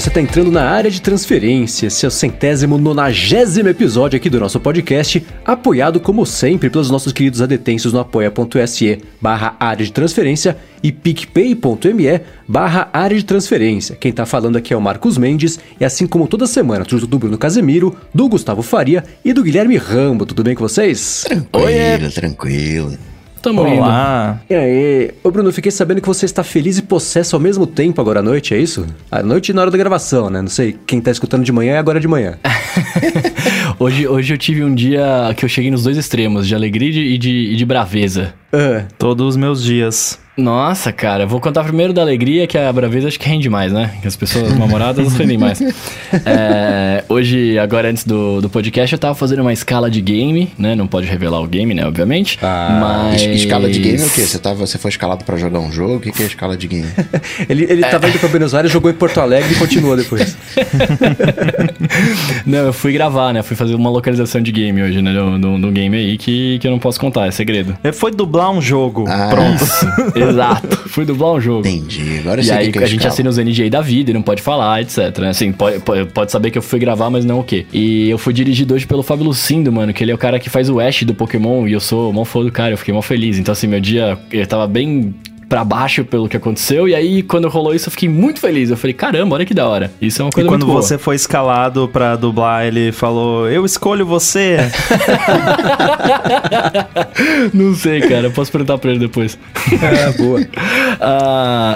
você está entrando na área de transferência, seu centésimo nonagésimo episódio aqui do nosso podcast, apoiado como sempre pelos nossos queridos adetensos no apoia.se barra área de transferência e picpay.me barra área de transferência. Quem tá falando aqui é o Marcos Mendes e assim como toda semana, tudo do Bruno Casemiro, do Gustavo Faria e do Guilherme Rambo. Tudo bem com vocês? Tranquilo, Oi, tranquilo. Tamo Olá. indo. E aí? Ô Bruno, fiquei sabendo que você está feliz e possesso ao mesmo tempo agora à noite, é isso? À noite e na hora da gravação, né? Não sei, quem tá escutando de manhã é agora de manhã. hoje, hoje eu tive um dia que eu cheguei nos dois extremos, de alegria e de, e de braveza. Uh. Todos os meus dias. Nossa, cara, vou contar primeiro da alegria, que a braveza acho que rende mais, né? Que as pessoas namoradas rendem mais. É, hoje, agora antes do, do podcast, eu tava fazendo uma escala de game, né? Não pode revelar o game, né? Obviamente. Ah, mas... Escala de game é o quê? Você, tava, você foi escalado para jogar um jogo? O que, que é escala de game? ele ele é. tava indo pra Buenos Aires, jogou em Porto Alegre e continuou depois. não, eu fui gravar, né? Fui fazer uma localização de game hoje, né? No, game aí que, que eu não posso contar, é segredo. Ele foi dublar um jogo. Ah. Pronto. Exato. Fui dublar um jogo. Entendi. Agora e aí que, que a gente assina os NG da vida e não pode falar, etc. Né? Assim, pode, pode saber que eu fui gravar, mas não o quê. E eu fui dirigido hoje pelo Fábio Lucindo, mano, que ele é o cara que faz o Ash do Pokémon e eu sou mó fã do cara, eu fiquei mó feliz. Então, assim, meu dia, eu tava bem para baixo pelo que aconteceu. E aí, quando rolou isso, eu fiquei muito feliz. Eu falei, caramba, olha que da hora. Isso é uma coisa e quando muito você foi escalado para dublar, ele falou, eu escolho você. não sei, cara. Posso perguntar pra ele depois. É, boa. Uh,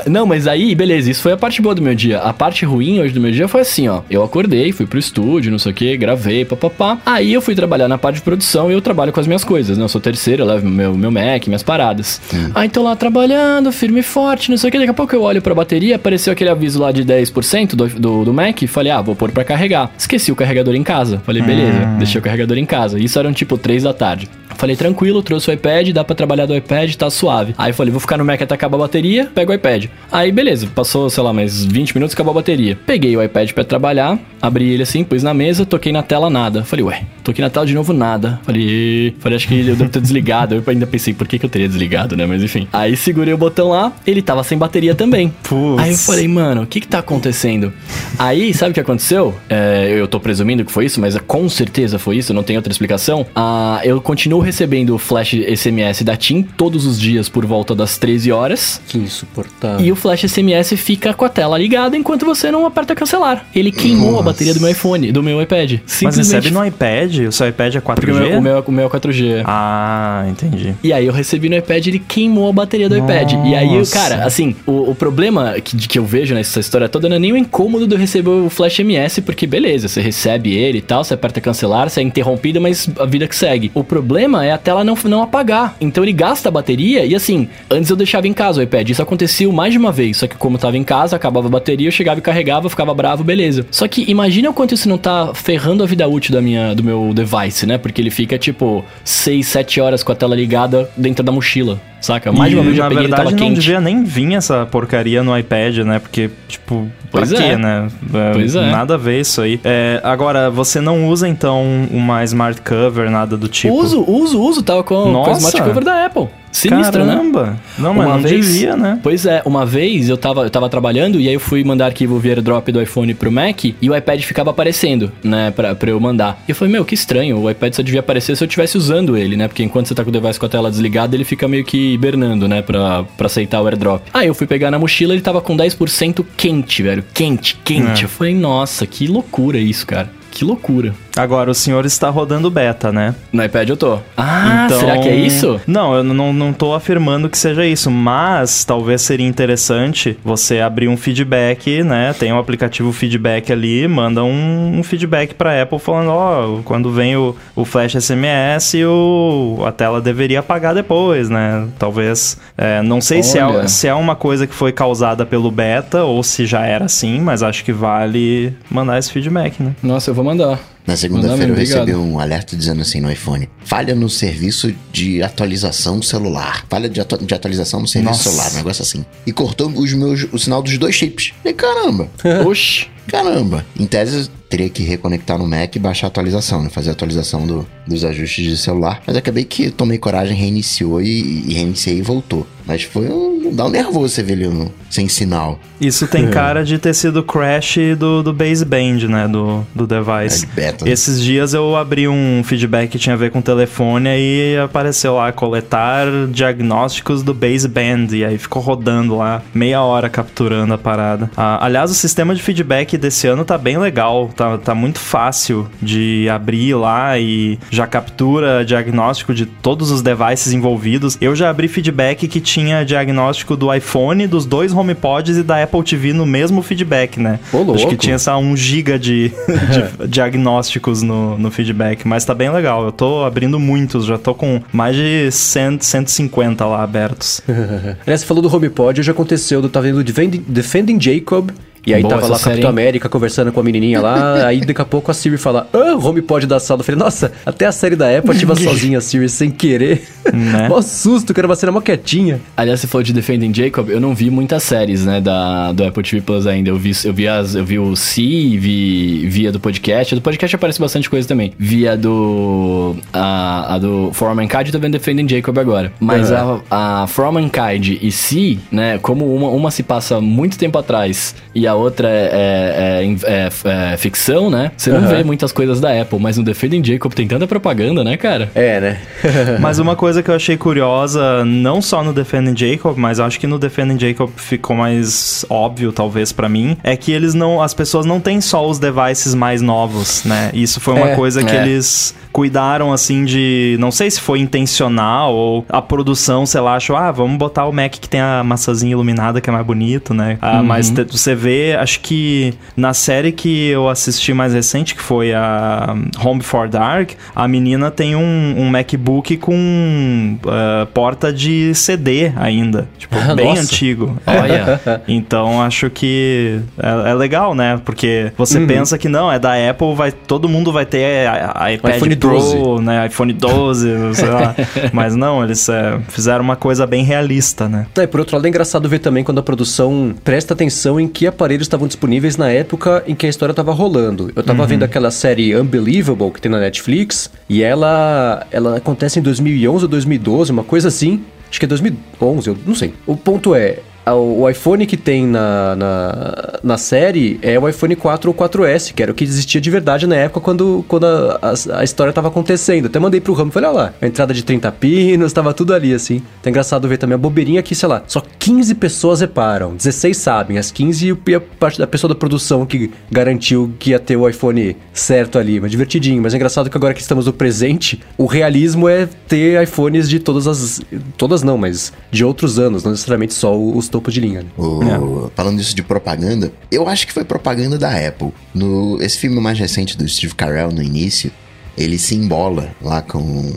não, mas aí, beleza. Isso foi a parte boa do meu dia. A parte ruim hoje do meu dia foi assim, ó. Eu acordei, fui pro estúdio, não sei o que, gravei, papapá. Aí eu fui trabalhar na parte de produção e eu trabalho com as minhas coisas, né? Eu sou terceiro, eu levo meu, meu Mac, minhas paradas. Hum. Aí tô lá trabalhando firme e forte, não sei o que. Daqui a pouco eu olho pra bateria, apareceu aquele aviso lá de 10% do, do, do Mac. Falei, ah, vou pôr pra carregar. Esqueci o carregador em casa. Falei, beleza, hum. deixei o carregador em casa. Isso eram tipo 3 da tarde. Falei, tranquilo, trouxe o iPad, dá pra trabalhar do iPad, tá suave. Aí falei, vou ficar no Mac até acabar a bateria, pego o iPad. Aí beleza, passou, sei lá, mais 20 minutos, acabou a bateria. Peguei o iPad para trabalhar, abri ele assim, pus na mesa, toquei na tela, nada. Falei, ué, toquei na tela de novo, nada. Falei, falei, acho que eu devo ter desligado. Eu ainda pensei, por que, que eu teria desligado, né? Mas enfim. Aí segurei o botão lá, ele tava sem bateria também. Putz. Aí eu falei, mano, o que que tá acontecendo? Aí, sabe o que aconteceu? É, eu tô presumindo que foi isso, mas com certeza foi isso, não tem outra explicação. Ah, eu continuo recebendo flash SMS da TIM todos os dias por volta das 13 horas. Que insuportável. E o flash SMS fica com a tela ligada enquanto você não aperta cancelar. Ele queimou Nossa. a bateria do meu iPhone, do meu iPad. Mas recebe no iPad? O seu iPad é 4G? Porque o meu, o meu, o meu é 4G. Ah, entendi. E aí eu recebi no iPad, ele queimou a bateria do Nossa. iPad. E aí, cara, assim, o, o problema que, que eu vejo nessa história toda não é nem o incômodo de eu receber o flash MS, porque beleza, você recebe ele e tal, você aperta cancelar, você é interrompido, mas a vida que segue. O problema é a tela não, não apagar. Então ele gasta a bateria e assim, antes eu deixava em casa o iPad. Isso aconteceu mais de uma vez. Só que como eu tava em casa, acabava a bateria, eu chegava e carregava, ficava bravo, beleza. Só que imagina o quanto isso não tá ferrando a vida útil da minha, do meu device, né? Porque ele fica tipo 6, 7 horas com a tela ligada dentro da mochila. Saca? Mais de uma vez já peguei verdade, ele tava não devia nem vir essa porcaria no iPad, né? Porque, tipo, pois pra é. quê, né? É, pois é. Nada a ver isso aí. É, agora, você não usa, então, uma smart cover, nada do tipo? Uso, uso, uso. Tava com, com a smart cover da Apple. Sinistra, né? Caramba. né? Não, mas uma não vez, devia, né? Pois é, uma vez eu tava, eu tava trabalhando e aí eu fui mandar arquivo via airdrop do iPhone pro Mac e o iPad ficava aparecendo, né, pra, pra eu mandar. E eu falei, meu, que estranho, o iPad só devia aparecer se eu estivesse usando ele, né? Porque enquanto você tá com o device com a tela desligada, ele fica meio que hibernando, né, pra, pra aceitar o airdrop. Aí eu fui pegar na mochila, ele tava com 10% quente, velho. Quente, quente. É. Eu falei, nossa, que loucura isso, cara. Que loucura. Agora, o senhor está rodando beta, né? No iPad eu tô. Ah, então... será que é isso? Não, eu não, não tô afirmando que seja isso, mas talvez seria interessante você abrir um feedback, né? Tem um aplicativo feedback ali, manda um, um feedback pra Apple falando, ó, oh, quando vem o, o flash SMS, o, a tela deveria apagar depois, né? Talvez, é, não sei se é, se é uma coisa que foi causada pelo beta ou se já era assim, mas acho que vale mandar esse feedback, né? Nossa, eu vou mandar. Na segunda-feira eu recebi um alerta dizendo assim no iPhone: falha no serviço de atualização celular. Falha de, atu de atualização no serviço Nossa. celular, um negócio assim. E cortou os meus, o sinal dos dois chips. E caramba! Oxi! Caramba! Em tese, teria que reconectar no Mac e baixar a atualização, né? Fazer a atualização do, dos ajustes de celular. Mas acabei que tomei coragem, reiniciou e, e reiniciei e voltou. Mas foi um dá um nervoso você ver ele no, sem sinal. Isso tem é. cara de ter sido crash do, do baseband, né? Do, do device. É beta, né? Esses dias eu abri um feedback que tinha a ver com telefone e apareceu lá coletar diagnósticos do baseband. E aí ficou rodando lá meia hora capturando a parada. Ah, aliás, o sistema de feedback desse ano tá bem legal. Tá, tá muito fácil de abrir lá e já captura diagnóstico de todos os devices envolvidos. Eu já abri feedback que tinha diagnóstico do iPhone, dos dois HomePods e da Apple TV no mesmo feedback, né? Ô, Acho que tinha essa 1 GB de, de diagnósticos no, no feedback, mas tá bem legal. Eu tô abrindo muitos, já tô com mais de 100, 150 lá abertos. Aliás, você falou do HomePod, já aconteceu, eu tava vendo Defending, Defending Jacob, e aí Boa tava lá série, Capitão América conversando com a menininha lá, aí daqui a pouco a Siri fala, ah, HomePod da sala. Eu falei, nossa, até a série da Apple ativa sozinha a Siri sem querer. Né? Mó susto, que era uma cena mó quietinha. Aliás, você falou de Defending Jacob, eu não vi muitas séries, né, da, do Apple TV Plus ainda. Eu vi, eu vi, as, eu vi o Si, vi, via do podcast. Do podcast aparece bastante coisa também. Via do. A, a do For Mankind e tô vendo Defending Jacob agora. Mas uhum. a, a For Mankind e Si, né, como uma, uma se passa muito tempo atrás e a a outra é, é, é, é ficção, né? Você não uhum. vê muitas coisas da Apple, mas no Defending Jacob tem tanta propaganda, né, cara? É, né? mas uma coisa que eu achei curiosa, não só no Defending Jacob, mas acho que no Defending Jacob ficou mais óbvio, talvez, para mim, é que eles não. As pessoas não têm só os devices mais novos, né? Isso foi uma é, coisa que é. eles cuidaram, assim, de. Não sei se foi intencional ou a produção, sei lá, achou, ah, vamos botar o Mac que tem a maçãzinha iluminada, que é mais bonito, né? Ah, uhum. Mas você vê acho que na série que eu assisti mais recente, que foi a Home Before Dark, a menina tem um, um MacBook com uh, porta de CD ainda. Tipo, bem antigo. Olha. então acho que é, é, legal, né? Porque você uhum. pensa que não, é da Apple, vai, todo mundo vai ter a, a iPad iPhone Pro, 12. né? iPhone 12, sei lá. Mas não, eles é, fizeram uma coisa bem realista, né? É, por outro lado, é engraçado ver também quando a produção presta atenção em que aparelho aparelhos estavam disponíveis na época em que a história estava rolando. Eu estava uhum. vendo aquela série Unbelievable que tem na Netflix e ela ela acontece em 2011 ou 2012, uma coisa assim. Acho que é 2011, eu não sei. O ponto é, o iPhone que tem na, na, na, série é o iPhone 4 ou 4S, que era o que existia de verdade na época quando, quando a, a, a história estava acontecendo. Até mandei pro Ramo e falei, olha lá, a entrada de 30 pinos, tava tudo ali, assim. Tá engraçado ver também a bobeirinha que, sei lá, só 15 pessoas reparam, 16 sabem, as 15 e a parte da pessoa da produção que garantiu que ia ter o iPhone certo ali, mas divertidinho. Mas é engraçado que agora que estamos no presente, o realismo é ter iPhones de todas as... Todas não, mas de outros anos, não necessariamente só os topo de linha. Né? O, é. Falando isso de propaganda, eu acho que foi propaganda da Apple. No, esse filme mais recente do Steve Carell, no início, ele se embola lá com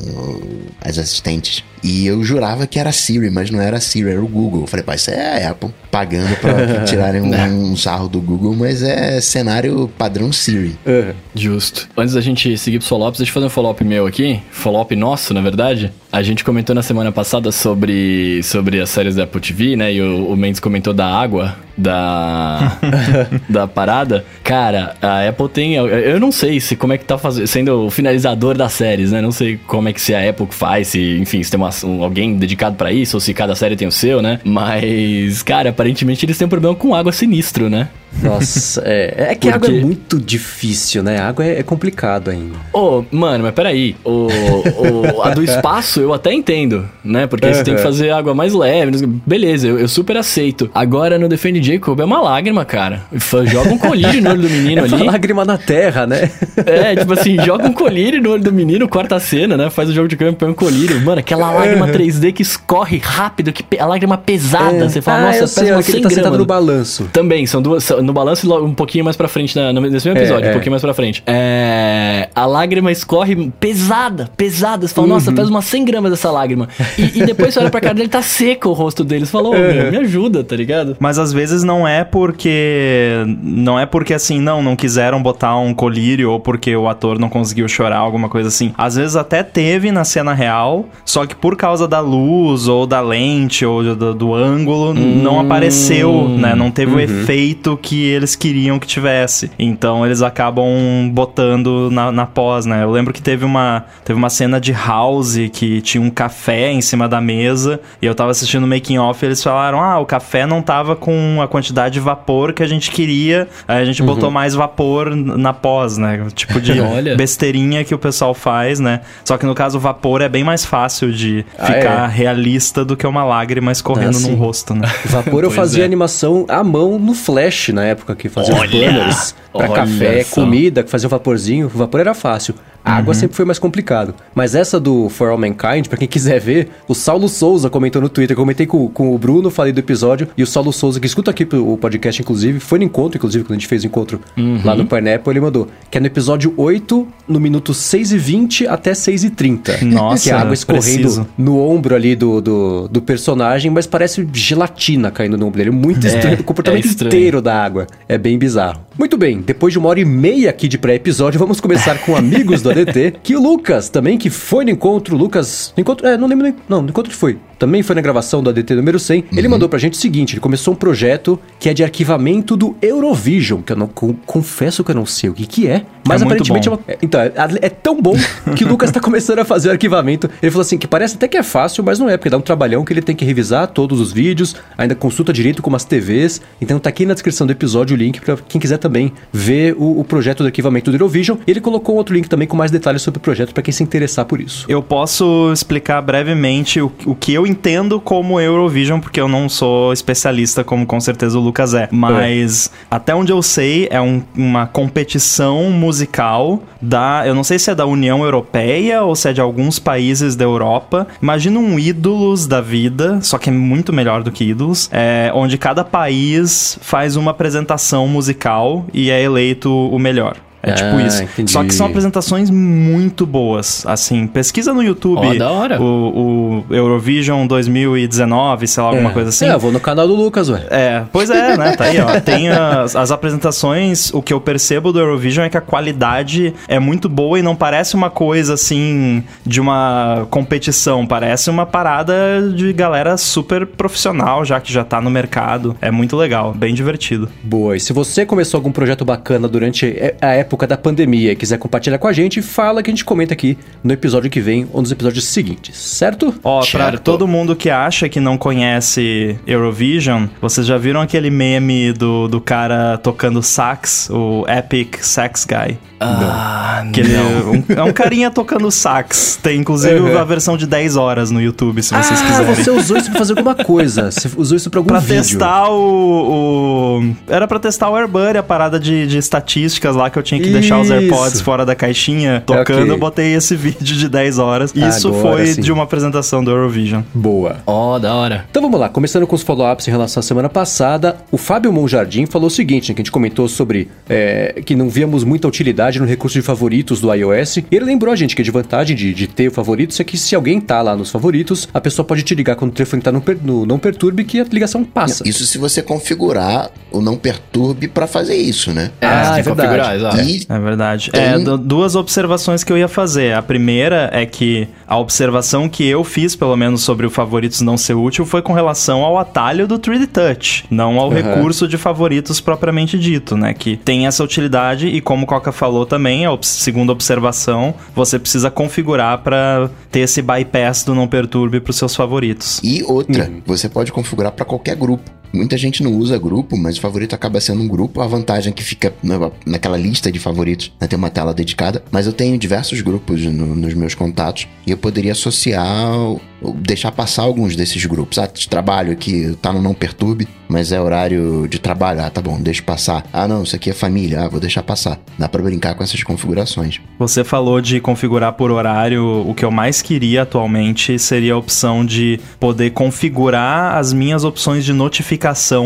as assistentes. E eu jurava que era Siri, mas não era Siri, era o Google. Eu falei, pai, isso é a Apple pagando pra tirarem um, um, sarro do Google, mas é cenário padrão Siri. É, justo. Antes da gente seguir pro follow-up, deixa eu fazer um follow-up meu aqui. Follow-up nosso, na verdade. A gente comentou na semana passada sobre, sobre as séries da Apple TV, né? E o, o Mendes comentou da água, da, da parada. Cara, a Apple tem. Eu, não sei se como é que tá fazendo, sendo o finalizador das séries, né? Não sei como é que se a Apple faz, se, enfim, se tem uma um, alguém dedicado para isso, ou se cada série tem o seu, né? Mas, cara, aparentemente eles têm um problema com água sinistro, né? Nossa, é, é que Porque... água é muito difícil, né? A água é, é complicado ainda. Ô, oh, mano, mas peraí. O, o, a do espaço eu até entendo, né? Porque uhum. você tem que fazer água mais leve. Beleza, eu, eu, super aceito. Agora no Defend Jacob é uma lágrima, cara. Joga um colírio no olho do menino é ali. Uma lágrima na terra, né? É, tipo assim, joga um colírio no olho do menino, corta a cena, né? Faz o jogo de câmera, põe um colírio. Mano, aquela lágrima uhum. 3D que escorre rápido, que a lágrima pesada. É. Você fala, ah, nossa, eu sei, pesa ele tá sentado no balanço. Também, são duas. São, no balanço um pouquinho mais pra frente, na, nesse mesmo episódio, é, um pouquinho mais pra frente. É, a lágrima escorre pesada, pesada. Você fala, uhum. nossa, pesa umas 100 gramas dessa lágrima. E, e depois você olha pra cara dele, tá seco o rosto dele. Você fala, oh, me ajuda, tá ligado? Mas às vezes não é porque. Não é porque assim, não, não quiseram botar um colírio ou porque o ator não conseguiu chorar, alguma coisa assim. Às vezes até teve na cena real, só que por causa da luz ou da lente ou do, do ângulo, hum, não apareceu, né? Não teve uhum. o efeito que que eles queriam que tivesse. Então eles acabam botando na, na pós, né? Eu lembro que teve uma, teve uma cena de House que tinha um café em cima da mesa e eu tava assistindo o making off e eles falaram: "Ah, o café não tava com a quantidade de vapor que a gente queria, aí a gente uhum. botou mais vapor na pós, né? Tipo de besteirinha que o pessoal faz, né? Só que no caso o vapor é bem mais fácil de ah, ficar é. realista do que uma lágrima escorrendo ah, no rosto, né? Vapor eu fazia é. animação à mão no Flash na época que fazia Olha! os banners pra Olha café, só. comida, que fazia um vaporzinho. O vapor era fácil. A água uhum. sempre foi mais complicado. Mas essa do For All Mankind, pra quem quiser ver, o Saulo Souza comentou no Twitter. Eu comentei com, com o Bruno, falei do episódio. E o Saulo Souza, que escuta aqui o podcast, inclusive, foi no encontro, inclusive, quando a gente fez o encontro uhum. lá no Pineapple, ele mandou. Que é no episódio 8, no minuto 6 e 20 até 6 e 30. Nossa, Que é a água escorrendo preciso. no ombro ali do, do, do, personagem, mas parece gelatina caindo no ombro dele. Muito é, estranho, o comportamento é estranho. inteiro da água. É bem bizarro. Muito bem, depois de uma hora e meia aqui de pré-episódio, vamos começar com amigos do ADT, que o Lucas também, que foi no encontro, Lucas, no encontro, é, não lembro, não, no encontro que foi, também foi na gravação do ADT número 100, uhum. ele mandou pra gente o seguinte, ele começou um projeto que é de arquivamento do Eurovision, que eu não confesso que eu não sei o que que é, mas é aparentemente é uma, é, então, é, é, tão bom que o Lucas tá começando a fazer o arquivamento. Ele falou assim, que parece até que é fácil, mas não é, porque dá um trabalhão que ele tem que revisar todos os vídeos, ainda consulta direito com as TVs, então tá aqui na descrição do episódio o link para quem quiser também ver o, o projeto do arquivamento do Eurovision. Ele colocou outro link também com mais detalhes sobre o projeto para quem se interessar por isso. Eu posso explicar brevemente o, o que eu entendo como Eurovision, porque eu não sou especialista, como com certeza o Lucas é. Mas é. até onde eu sei, é um, uma competição musical da. Eu não sei se é da União Europeia ou se é de alguns países da Europa. Imagina um ídolos da vida, só que é muito melhor do que ídolos, é, onde cada país faz uma apresentação musical e é eleito o melhor. É tipo ah, isso. Entendi. Só que são apresentações muito boas. Assim, pesquisa no YouTube oh, da hora. O, o Eurovision 2019, sei lá, alguma é. coisa assim. É, eu vou no canal do Lucas, ué. É, pois é, né? Tá aí, ó. Tem as, as apresentações, o que eu percebo do Eurovision é que a qualidade é muito boa e não parece uma coisa assim de uma competição. Parece uma parada de galera super profissional, já que já tá no mercado. É muito legal, bem divertido. Boa. E se você começou algum projeto bacana durante a época época da pandemia e quiser compartilhar com a gente, fala que a gente comenta aqui no episódio que vem ou nos episódios seguintes, certo? Ó, oh, pra todo mundo que acha que não conhece Eurovision, vocês já viram aquele meme do, do cara tocando sax, o Epic Sax Guy? Ah, que ele é, um, é um carinha tocando sax. Tem inclusive uhum. a versão de 10 horas no YouTube, se vocês ah, quiserem. você usou isso pra fazer alguma coisa. Você usou isso pra algum pra vídeo. testar o, o, Era pra testar o AirBuddy, a parada de, de estatísticas lá que eu tinha que isso. deixar os AirPods fora da caixinha tocando. Okay. Eu botei esse vídeo de 10 horas. Isso Agora, foi sim. de uma apresentação do Eurovision. Boa. Ó, oh, da hora. Então vamos lá, começando com os follow-ups em relação à semana passada. O Fábio Monjardim falou o seguinte, né, que a gente comentou sobre é, que não víamos muita utilidade no recurso de favoritos do iOS. E ele lembrou a gente que a vantagem de, de ter o favoritos é que se alguém tá lá nos favoritos, a pessoa pode te ligar quando o telefone tá no, no não perturbe que a ligação passa. Isso se você configurar o não perturbe para fazer isso, né? É, ah, é. Exato. E é verdade. Tem... É, duas observações que eu ia fazer. A primeira é que a observação que eu fiz, pelo menos sobre o favoritos não ser útil, foi com relação ao atalho do 3D Touch, não ao uhum. recurso de favoritos propriamente dito, né? Que tem essa utilidade e como o Coca falou também, a segunda observação, você precisa configurar para ter esse bypass do não perturbe para os seus favoritos. E outra, uhum. você pode configurar para qualquer grupo. Muita gente não usa grupo, mas o favorito acaba sendo um grupo. A vantagem é que fica na, naquela lista de favoritos, né, tem uma tela dedicada. Mas eu tenho diversos grupos no, nos meus contatos e eu poderia associar deixar passar alguns desses grupos. Ah, trabalho aqui, tá no não perturbe, mas é horário de trabalho. Ah, tá bom, deixa passar. Ah, não, isso aqui é família. Ah, vou deixar passar. Dá para brincar com essas configurações. Você falou de configurar por horário. O que eu mais queria atualmente seria a opção de poder configurar as minhas opções de notificação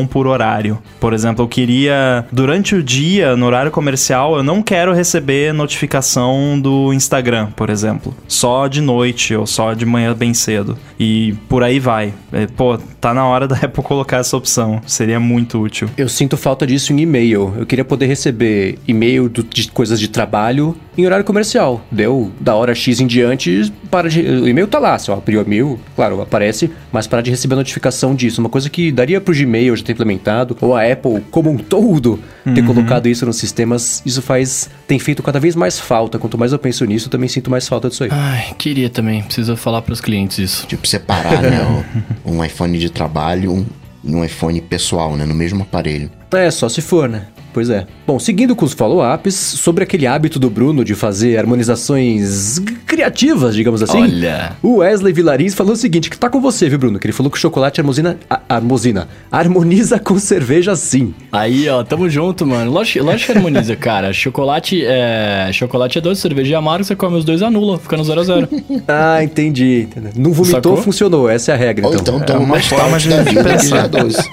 por horário. Por exemplo, eu queria durante o dia, no horário comercial, eu não quero receber notificação do Instagram, por exemplo. Só de noite ou só de manhã bem cedo. E por aí vai. É, pô, tá na hora da Apple colocar essa opção. Seria muito útil. Eu sinto falta disso em e-mail. Eu queria poder receber e-mail de coisas de trabalho em horário comercial. Deu da hora X em diante, para de, o e-mail tá lá. Se eu abrir o e-mail, claro, aparece, mas para de receber notificação disso. Uma coisa que daria pro Gmail já ter implementado, ou a Apple como um todo ter uhum. colocado isso nos sistemas, isso faz. tem feito cada vez mais falta. Quanto mais eu penso nisso, também sinto mais falta disso aí. Ai, queria também. Precisa falar para os clientes isso. Tipo, separar, né? um iPhone de trabalho, um, um iPhone pessoal, né? No mesmo aparelho. É, só se for, né? Pois é. Bom, seguindo com os follow-ups, sobre aquele hábito do Bruno de fazer harmonizações criativas, digamos assim. Olha. O Wesley Villarins falou o seguinte: que tá com você, viu, Bruno? Que ele falou que o chocolate harmoniza, harmoniza, harmoniza com cerveja sim. Aí, ó, tamo junto, mano. Lógico, lógico que harmoniza, cara. Chocolate é. Chocolate é doce, cerveja é amargo, você come os dois, anula, fica no 0 a 0 Ah, entendi. Não vomitou, Sacou? funcionou. Essa é a regra, Ou então. então é uma forma de vida que já é doce.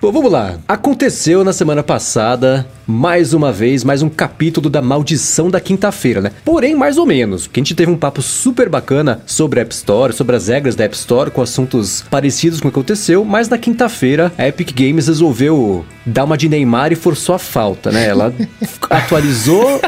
Bom, vamos lá. Aconteceu na semana passada mais uma vez, mais um capítulo da maldição da quinta-feira, né? Porém, mais ou menos, porque a gente teve um papo super bacana sobre a App Store, sobre as regras da App Store, com assuntos parecidos com o que aconteceu, mas na quinta-feira a Epic Games resolveu dar uma de Neymar e forçou a falta, né? Ela atualizou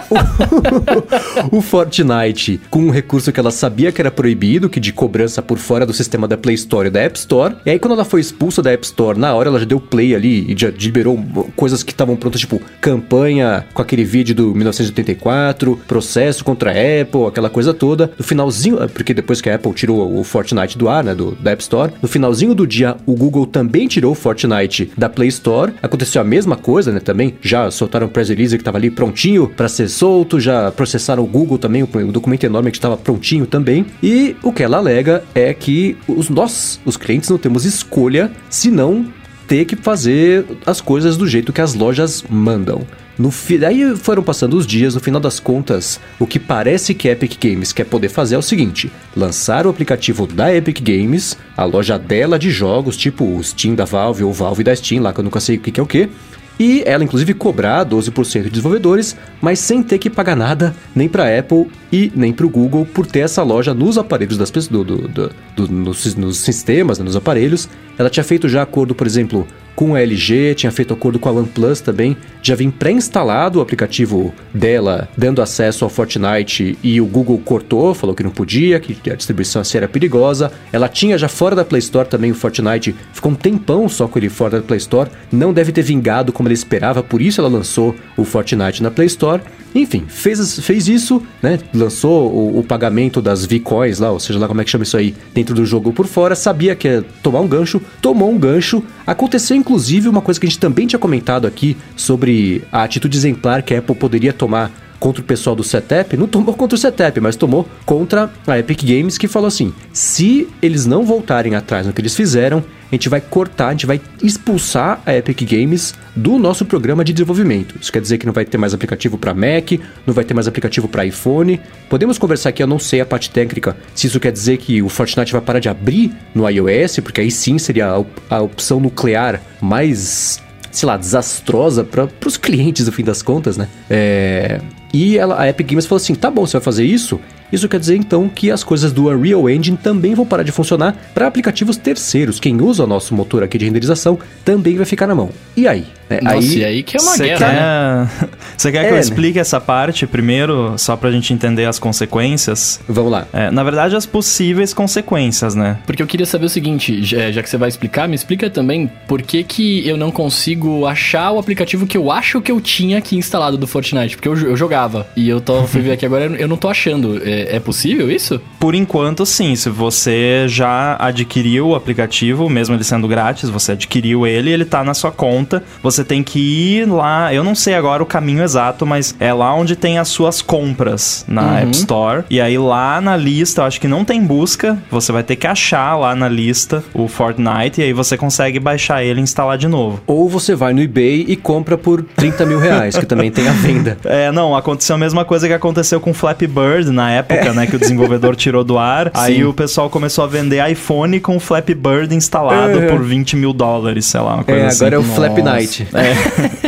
o, o Fortnite com um recurso que ela sabia que era proibido, que de cobrança por fora do sistema da Play Store e da App Store. E aí, quando ela foi expulsa da App Store, na hora ela já deu play ali e já liberou coisas que estavam prontas, tipo campanha com aquele vídeo do 1984, processo contra a Apple, aquela coisa toda. No finalzinho, porque depois que a Apple tirou o Fortnite do ar, né, do, da App Store, no finalzinho do dia o Google também tirou o Fortnite da Play Store. Aconteceu a mesma coisa, né, também. Já soltaram um press release que estava ali prontinho para ser solto, já processaram o Google também, o documento enorme que estava prontinho também. E o que ela alega é que os nós, os clientes, não temos escolha se não ter que fazer as coisas do jeito que as lojas mandam. No fi... Aí foram passando os dias, no final das contas, o que parece que a Epic Games quer poder fazer é o seguinte: lançar o aplicativo da Epic Games, a loja dela de jogos, tipo o Steam da Valve ou Valve da Steam, lá que eu nunca sei o que, é o que, e ela inclusive cobrar 12% de desenvolvedores, mas sem ter que pagar nada nem para Apple e nem para o Google por ter essa loja nos aparelhos das pessoas, do, do, do nos, nos, sistemas, né, nos aparelhos. Ela tinha feito já acordo, por exemplo, com a LG, tinha feito acordo com a OnePlus também, já vem pré-instalado o aplicativo dela, dando acesso ao Fortnite e o Google cortou, falou que não podia, que a distribuição assim era perigosa. Ela tinha já fora da Play Store também o Fortnite, ficou um tempão só com ele fora da Play Store, não deve ter vingado como ela esperava, por isso ela lançou o Fortnite na Play Store. Enfim, fez, fez isso, né? Lançou o, o pagamento das V-Coins lá, ou seja lá como é que chama isso aí, dentro do jogo por fora, sabia que ia tomar um gancho, tomou um gancho. Aconteceu inclusive uma coisa que a gente também tinha comentado aqui sobre a atitude exemplar que a Apple poderia tomar contra o pessoal do Setup, não tomou contra o Setup, mas tomou contra a Epic Games, que falou assim: se eles não voltarem atrás no que eles fizeram, a gente vai cortar, a gente vai expulsar a Epic Games do nosso programa de desenvolvimento. Isso quer dizer que não vai ter mais aplicativo para Mac, não vai ter mais aplicativo para iPhone. Podemos conversar aqui, eu não sei a parte técnica, se isso quer dizer que o Fortnite vai parar de abrir no iOS, porque aí sim seria a, a opção nuclear mais sei lá, desastrosa para os clientes, no fim das contas, né? É... E ela, a Epic Games falou assim: tá bom, você vai fazer isso? Isso quer dizer então que as coisas do Unreal Engine também vão parar de funcionar para aplicativos terceiros. Quem usa o nosso motor aqui de renderização também vai ficar na mão. E aí? Né? Nossa, aí, e aí que é uma guerra, quer... né? Você quer é, que eu né? explique essa parte primeiro, só pra gente entender as consequências? Vamos lá. É, na verdade, as possíveis consequências, né? Porque eu queria saber o seguinte, já, já que você vai explicar, me explica também por que que eu não consigo achar o aplicativo que eu acho que eu tinha aqui instalado do Fortnite. Porque eu, eu jogava, e eu tô, fui ver aqui agora, eu não tô achando. É, é possível isso? Por enquanto, sim. Se você já adquiriu o aplicativo, mesmo ele sendo grátis, você adquiriu ele, ele tá na sua conta, você você tem que ir lá. Eu não sei agora o caminho exato, mas é lá onde tem as suas compras na uhum. App Store. E aí lá na lista, eu acho que não tem busca. Você vai ter que achar lá na lista o Fortnite e aí você consegue baixar ele e instalar de novo. Ou você vai no eBay e compra por 30 mil reais, que também tem a venda. É, não, aconteceu a mesma coisa que aconteceu com Flappy Bird na época, é. né? Que o desenvolvedor tirou do ar. Sim. Aí o pessoal começou a vender iPhone com Flappy Bird instalado é. por 20 mil dólares, sei lá, uma coisa é, assim. Agora é o Flap Night. É.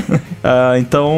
Uh, então,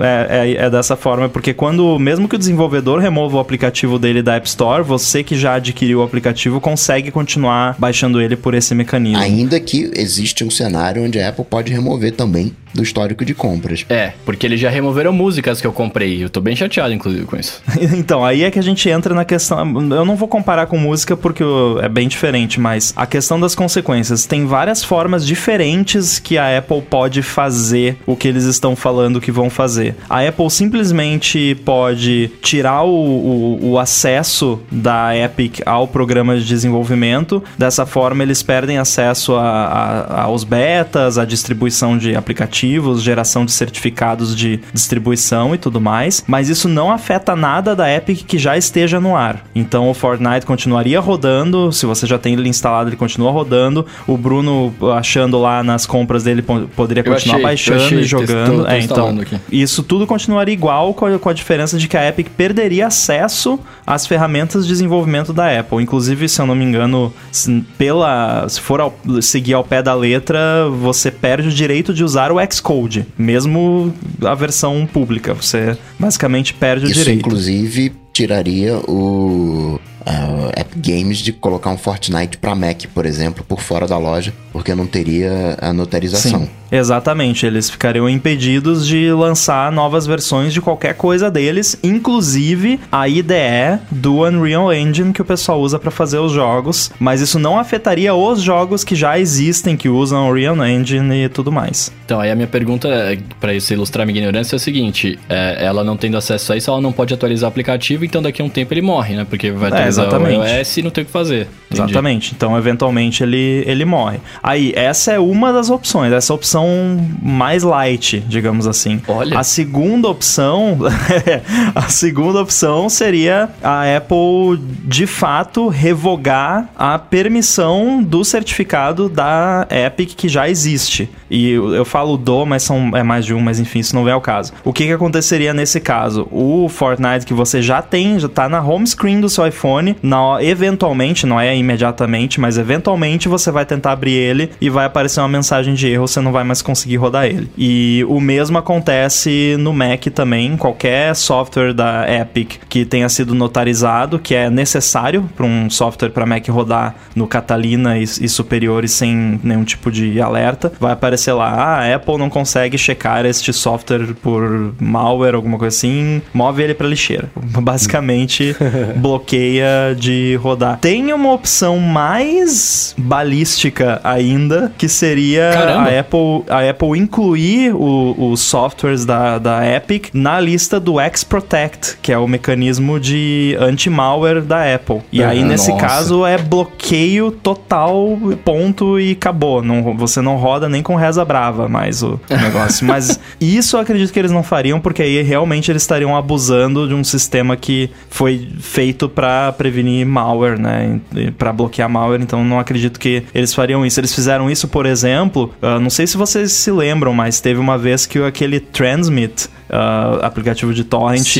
é, é, é, dessa forma, porque quando, mesmo que o desenvolvedor remova o aplicativo dele da App Store, você que já adquiriu o aplicativo consegue continuar baixando ele por esse mecanismo. Ainda que existe um cenário onde a Apple pode remover também do histórico de compras. É, porque eles já removeram músicas que eu comprei. Eu tô bem chateado, inclusive, com isso. então, aí é que a gente entra na questão. Eu não vou comparar com música porque é bem diferente, mas a questão das consequências. Tem várias formas diferentes que a Apple pode fazer o que eles estão falando que vão fazer. A Apple simplesmente pode tirar o, o, o acesso da Epic ao programa de desenvolvimento. Dessa forma, eles perdem acesso a, a, aos betas, à distribuição de aplicativos, geração de certificados de distribuição e tudo mais. Mas isso não afeta nada da Epic que já esteja no ar. Então o Fortnite continuaria rodando. Se você já tem ele instalado, ele continua rodando. O Bruno achando lá nas compras dele poderia continuar achei, baixando e jogando. Tô, tô é, então aqui. isso tudo continuaria igual com a, com a diferença de que a Epic perderia acesso às ferramentas de desenvolvimento da Apple. Inclusive, se eu não me engano, se, pela, se for ao, seguir ao pé da letra, você perde o direito de usar o Xcode, mesmo a versão pública. Você basicamente perde Isso, o direito. Inclusive, tiraria o uh, App Games de colocar um Fortnite para Mac, por exemplo, por fora da loja, porque não teria a notarização. Sim, exatamente. Eles ficariam impedidos de lançar novas versões de qualquer coisa deles, inclusive a IDE do Unreal Engine que o pessoal usa para fazer os jogos, mas isso não afetaria os jogos que já existem, que usam Unreal Engine e tudo mais. Então, aí a minha pergunta, é, para isso ilustrar minha ignorância, é o seguinte: é, ela não tendo acesso a isso, ela não pode atualizar o aplicativo, então daqui a um tempo ele morre, né? Porque vai ter exatamente. o iOS e não tem o que fazer. Entendi. Exatamente. Então, eventualmente, ele, ele morre. Aí, essa é uma das opções. Essa é a opção mais light, digamos assim. Olha. A segunda opção... a segunda opção seria a Apple, de fato, revogar a permissão do certificado da Epic que já existe. E eu falo do, mas são, é mais de um, mas enfim, isso não é o caso. O que, que aconteceria nesse caso? O Fortnite que você já tem, já tá na home screen do seu iPhone, na, eventualmente, não é imediatamente, mas eventualmente você vai tentar abrir ele e vai aparecer uma mensagem de erro, você não vai mais conseguir rodar ele. E o mesmo acontece no Mac também, qualquer software da Epic que tenha sido notarizado, que é necessário para um software para Mac rodar no Catalina e, e superiores sem nenhum tipo de alerta, vai aparecer lá, ah, a Apple não consegue checar este software por malware, alguma coisa assim, move ele para lixeira. Basicamente, bloqueia de rodar. Tem uma opção mais balística ainda, que seria a Apple, a Apple incluir o, os softwares da, da Epic na lista do X-Protect, que é o mecanismo de anti-malware da Apple. E aí, nesse nossa. caso, é bloqueio total, ponto e acabou. Não, você não roda nem com reza brava mais o negócio. Mas isso eu acredito que eles não fariam, porque aí realmente eles estariam abusando de um sistema que foi feito para prevenir malware, né? Para bloquear malware. Então não acredito que eles fariam isso. Eles fizeram isso, por exemplo, uh, não sei se vocês se lembram, mas teve uma vez que aquele Transmit uh, aplicativo de torrent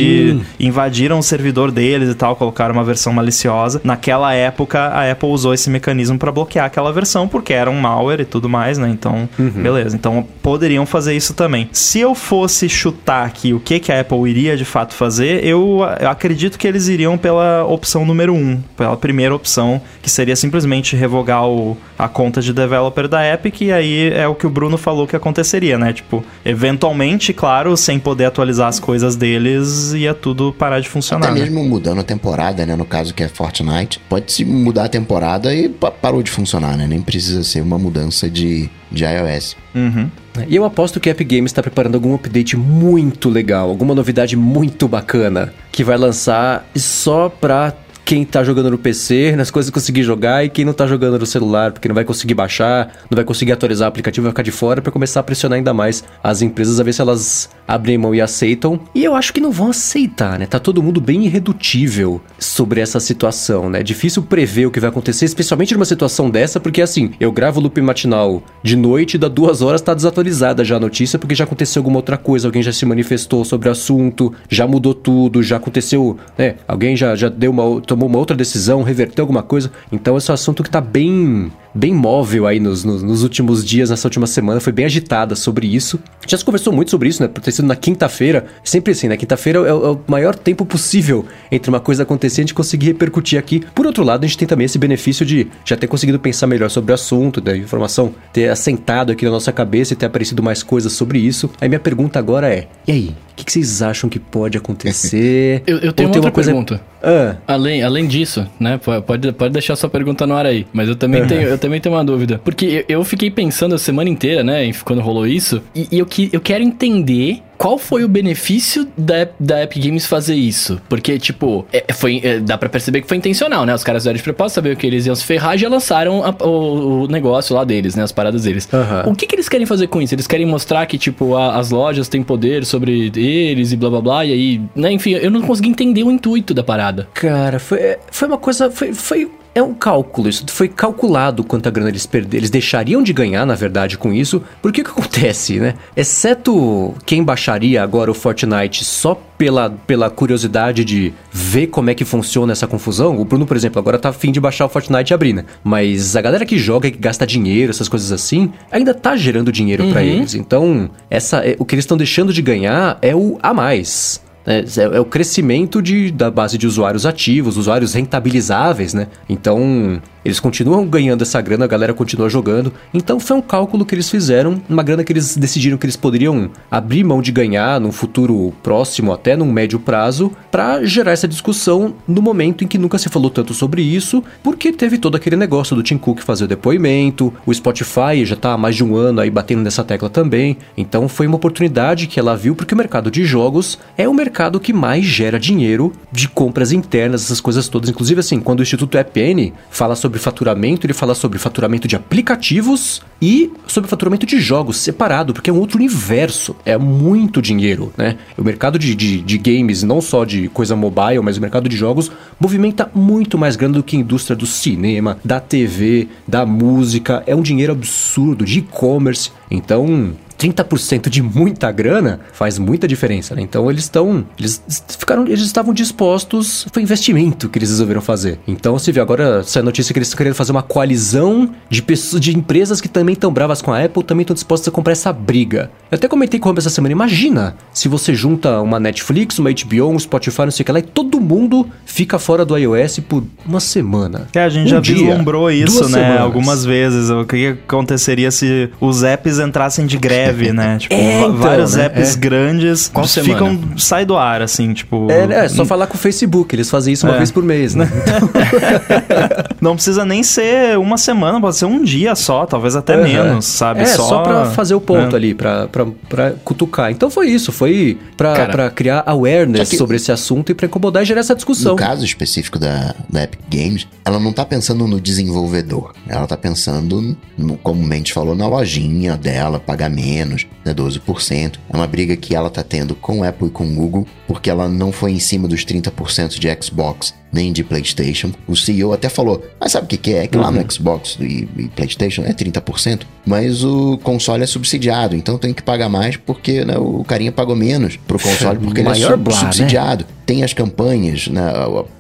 invadiram o servidor deles e tal, colocaram uma versão maliciosa. Naquela época, a Apple usou esse mecanismo para bloquear aquela versão, porque era um malware e tudo mais, né? Então, uhum. beleza. Então, poderiam fazer isso também. Se eu fosse chutar aqui o que, que a Apple iria de fato fazer, eu, eu acredito que eles iriam pela opção número um, pela primeira opção, que seria simplesmente revogar o, a conta de developer da Epic, e aí é o que o Bruno falou que aconteceria, né? Tipo, eventualmente, claro, sem poder poder atualizar as coisas deles, ia tudo parar de funcionar. Até né? mesmo mudando a temporada, né? No caso que é Fortnite, pode se mudar a temporada e parou de funcionar, né? Nem precisa ser uma mudança de, de iOS. Uhum. E eu aposto que a Epic Games está preparando algum update muito legal, alguma novidade muito bacana que vai lançar só pra quem tá jogando no PC, nas coisas conseguir jogar, e quem não tá jogando no celular, porque não vai conseguir baixar, não vai conseguir atualizar o aplicativo, vai ficar de fora para começar a pressionar ainda mais as empresas a ver se elas abrem mão e aceitam. E eu acho que não vão aceitar, né? Tá todo mundo bem irredutível sobre essa situação, né? É difícil prever o que vai acontecer, especialmente numa situação dessa, porque assim, eu gravo o loop matinal de noite, da duas horas tá desatualizada já a notícia, porque já aconteceu alguma outra coisa, alguém já se manifestou sobre o assunto, já mudou tudo, já aconteceu, né? Alguém já, já deu uma tomou uma outra decisão, reverteu alguma coisa. Então esse é um assunto que tá bem bem móvel aí nos, nos, nos, últimos dias, nessa última semana, foi bem agitada sobre isso. Já se conversou muito sobre isso, né? Por ter sido na quinta-feira. Sempre assim, na quinta-feira é, é, o maior tempo possível entre uma coisa acontecer e a gente conseguir repercutir aqui. Por outro lado, a gente tem também esse benefício de já ter conseguido pensar melhor sobre o assunto, da informação ter assentado aqui na nossa cabeça e ter aparecido mais coisas sobre isso. Aí minha pergunta agora é: e aí? O que, vocês acham que pode acontecer? eu, eu tenho uma outra coisa... pergunta. Ah. Além, além disso, né? Pode, pode deixar sua pergunta no ar aí. Mas eu também, tenho, eu também tenho uma dúvida. Porque eu, eu, fiquei pensando a semana inteira, né? Quando rolou isso. E, e eu, eu quero entender qual foi o benefício da, da Epic Games fazer isso? Porque, tipo, é, foi, é, dá pra perceber que foi intencional, né? Os caras fizeram de propósito, sabiam que eles iam se ferrar e já lançaram a, o, o, negócio lá deles, né? As paradas deles. Uhum. O que, que eles querem fazer com isso? Eles querem mostrar que, tipo, a, as lojas têm poder sobre eles e blá blá blá, e aí, né? Enfim, eu não consegui entender o intuito da parada. Cara, foi, foi uma coisa. Foi, foi é um cálculo, isso foi calculado quanta grana eles perderam. Eles deixariam de ganhar, na verdade, com isso. Por que que acontece, né? Exceto quem baixaria agora o Fortnite só pela, pela curiosidade de ver como é que funciona essa confusão. O Bruno, por exemplo, agora tá afim de baixar o Fortnite e abrir, né? Mas a galera que joga, que gasta dinheiro, essas coisas assim, ainda tá gerando dinheiro uhum. para eles. Então, essa, é, o que eles estão deixando de ganhar é o a mais. É, é, é, o crescimento de, da base de usuários ativos, usuários rentabilizáveis, né? Então, eles continuam ganhando essa grana, a galera continua jogando. Então foi um cálculo que eles fizeram, uma grana que eles decidiram que eles poderiam abrir mão de ganhar num futuro próximo, até num médio prazo, para gerar essa discussão no momento em que nunca se falou tanto sobre isso, porque teve todo aquele negócio do Tim Cook fazer o depoimento, o Spotify já tá há mais de um ano aí batendo nessa tecla também. Então foi uma oportunidade que ela viu porque o mercado de jogos é o mercado que mais gera dinheiro de compras internas, essas coisas todas. Inclusive assim, quando o Instituto EPN fala sobre sobre faturamento, ele fala sobre faturamento de aplicativos e sobre faturamento de jogos separado, porque é um outro universo. É muito dinheiro, né? O mercado de, de, de games, não só de coisa mobile, mas o mercado de jogos, movimenta muito mais grande do que a indústria do cinema, da TV, da música. É um dinheiro absurdo de e-commerce. Então, 30% de muita grana faz muita diferença, né? Então eles estão. Eles ficaram. Eles estavam dispostos. Foi investimento que eles resolveram fazer. Então você vê agora essa notícia que eles estão querendo fazer uma coalizão de pessoas, de empresas que também estão bravas com a Apple, também estão dispostas a comprar essa briga. Eu até comentei com o essa semana. Imagina se você junta uma Netflix, uma HBO, um Spotify, não sei o que lá, e todo mundo fica fora do iOS por uma semana. É, a gente um já dia, vislumbrou isso, né? Semanas. Algumas vezes. O que aconteceria se os apps entrassem de greve? Breve, né? Tipo, é, então, vários né? apps é. grandes Qual ficam, semana? sai do ar, assim, tipo... É, é só falar com o Facebook, eles fazem isso uma é. vez por mês, né? Não precisa nem ser uma semana, pode ser um dia só, talvez até uhum. menos, sabe? É, só, só pra fazer o ponto é. ali, pra, pra, pra cutucar. Então foi isso, foi pra, Cara, pra criar awareness que, sobre esse assunto e pra incomodar e gerar essa discussão. No caso específico da, da Epic Games, ela não tá pensando no desenvolvedor, ela tá pensando, no, como o Mendes falou, na lojinha dela, pagamento, menos, né, 12%. É uma briga que ela tá tendo com Apple e com Google, porque ela não foi em cima dos 30% de Xbox nem de PlayStation. O CEO até falou, mas sabe o que, que é? É que uhum. lá no uhum. Xbox e, e, PlayStation é 30%, mas o console é subsidiado, então tem que pagar mais porque né, o carinha pagou menos pro console porque ele é sub blá, né? subsidiado. Né? Tem as campanhas né,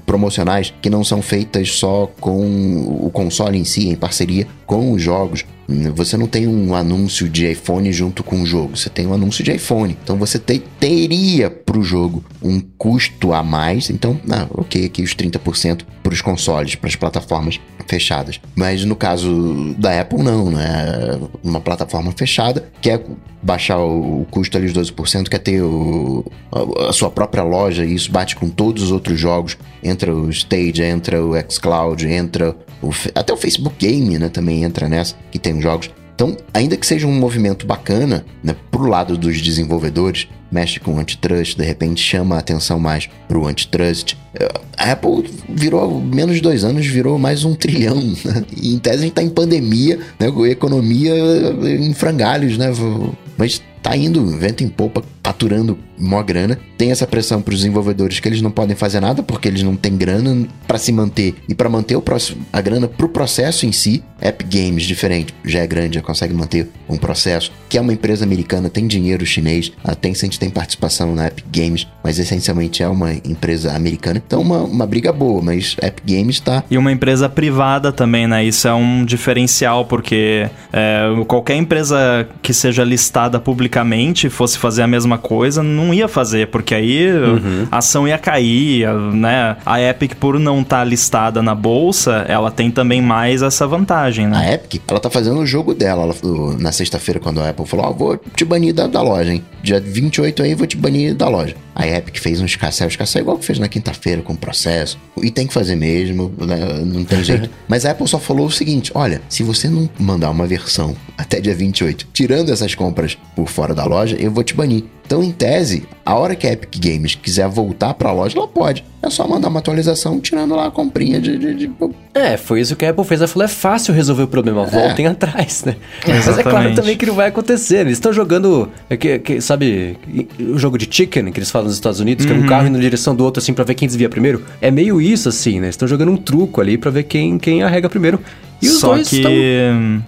promocionais que não são feitas só com o console em si, em parceria com os jogos. Você não tem um anúncio de iPhone junto com o jogo, você tem um anúncio de iPhone. Então você te, teria pro jogo um custo a mais. Então, ah, ok, aqui os 30% para os consoles, para as plataformas fechadas. Mas no caso da Apple, não, né? Uma plataforma fechada quer baixar o, custo ali dos 12%, quer ter o, a, a, sua própria loja, e isso bate com todos os outros jogos. Entra o Stage, entra o xCloud, entra o, até o Facebook Game, né? Também entra nessa, que tem jogos. Então, ainda que seja um movimento bacana, né, pro lado dos desenvolvedores, mexe com antitrust, de repente chama a atenção mais pro antitrust. A Apple virou, menos de dois anos, virou mais um trilhão. Né? E em tese a gente tá em pandemia, né, economia em frangalhos, né? Mas tá indo vento em popa, faturando mó grana. Tem essa pressão para os desenvolvedores que eles não podem fazer nada porque eles não têm grana para se manter e para manter o próximo, a grana pro processo em si. Epic Games diferente, já é grande, já consegue manter um processo. Que é uma empresa americana, tem dinheiro chinês, a Tencent tem participação na Epic Games, mas essencialmente é uma empresa americana. Então uma, uma briga boa, mas Epic Games está e uma empresa privada também, né? Isso é um diferencial porque é, qualquer empresa que seja listada publicamente fosse fazer a mesma coisa, não ia fazer, porque aí uhum. a ação ia cair, né? A Epic, por não estar tá listada na bolsa, ela tem também mais essa vantagem, né? A Epic, ela tá fazendo o jogo dela. Ela, na sexta-feira, quando a Apple falou, ó, oh, vou te banir da, da, loja, hein? Dia 28 aí, vou te banir da loja. A Epic fez uns casséis, os igual que fez na quinta-feira com o processo. E tem que fazer mesmo, né? não tem jeito. Mas a Apple só falou o seguinte: olha, se você não mandar uma versão até dia 28, tirando essas compras por fora da loja, eu vou te banir. Então, em tese, a hora que a Epic Games quiser voltar para a loja, ela pode. É só mandar uma atualização tirando lá a comprinha de, de, de... É, foi isso que a Apple fez. Ela falou: é fácil resolver o problema, é. voltem atrás, né? Exatamente. Mas é claro também que não vai acontecer. Eles estão jogando, é que, que, sabe, o jogo de chicken que eles falam nos Estados Unidos, que uhum. é um carro indo na direção do outro assim para ver quem desvia primeiro. É meio isso assim, né? Estão jogando um truco ali para ver quem, quem arrega primeiro. E os Só que estão...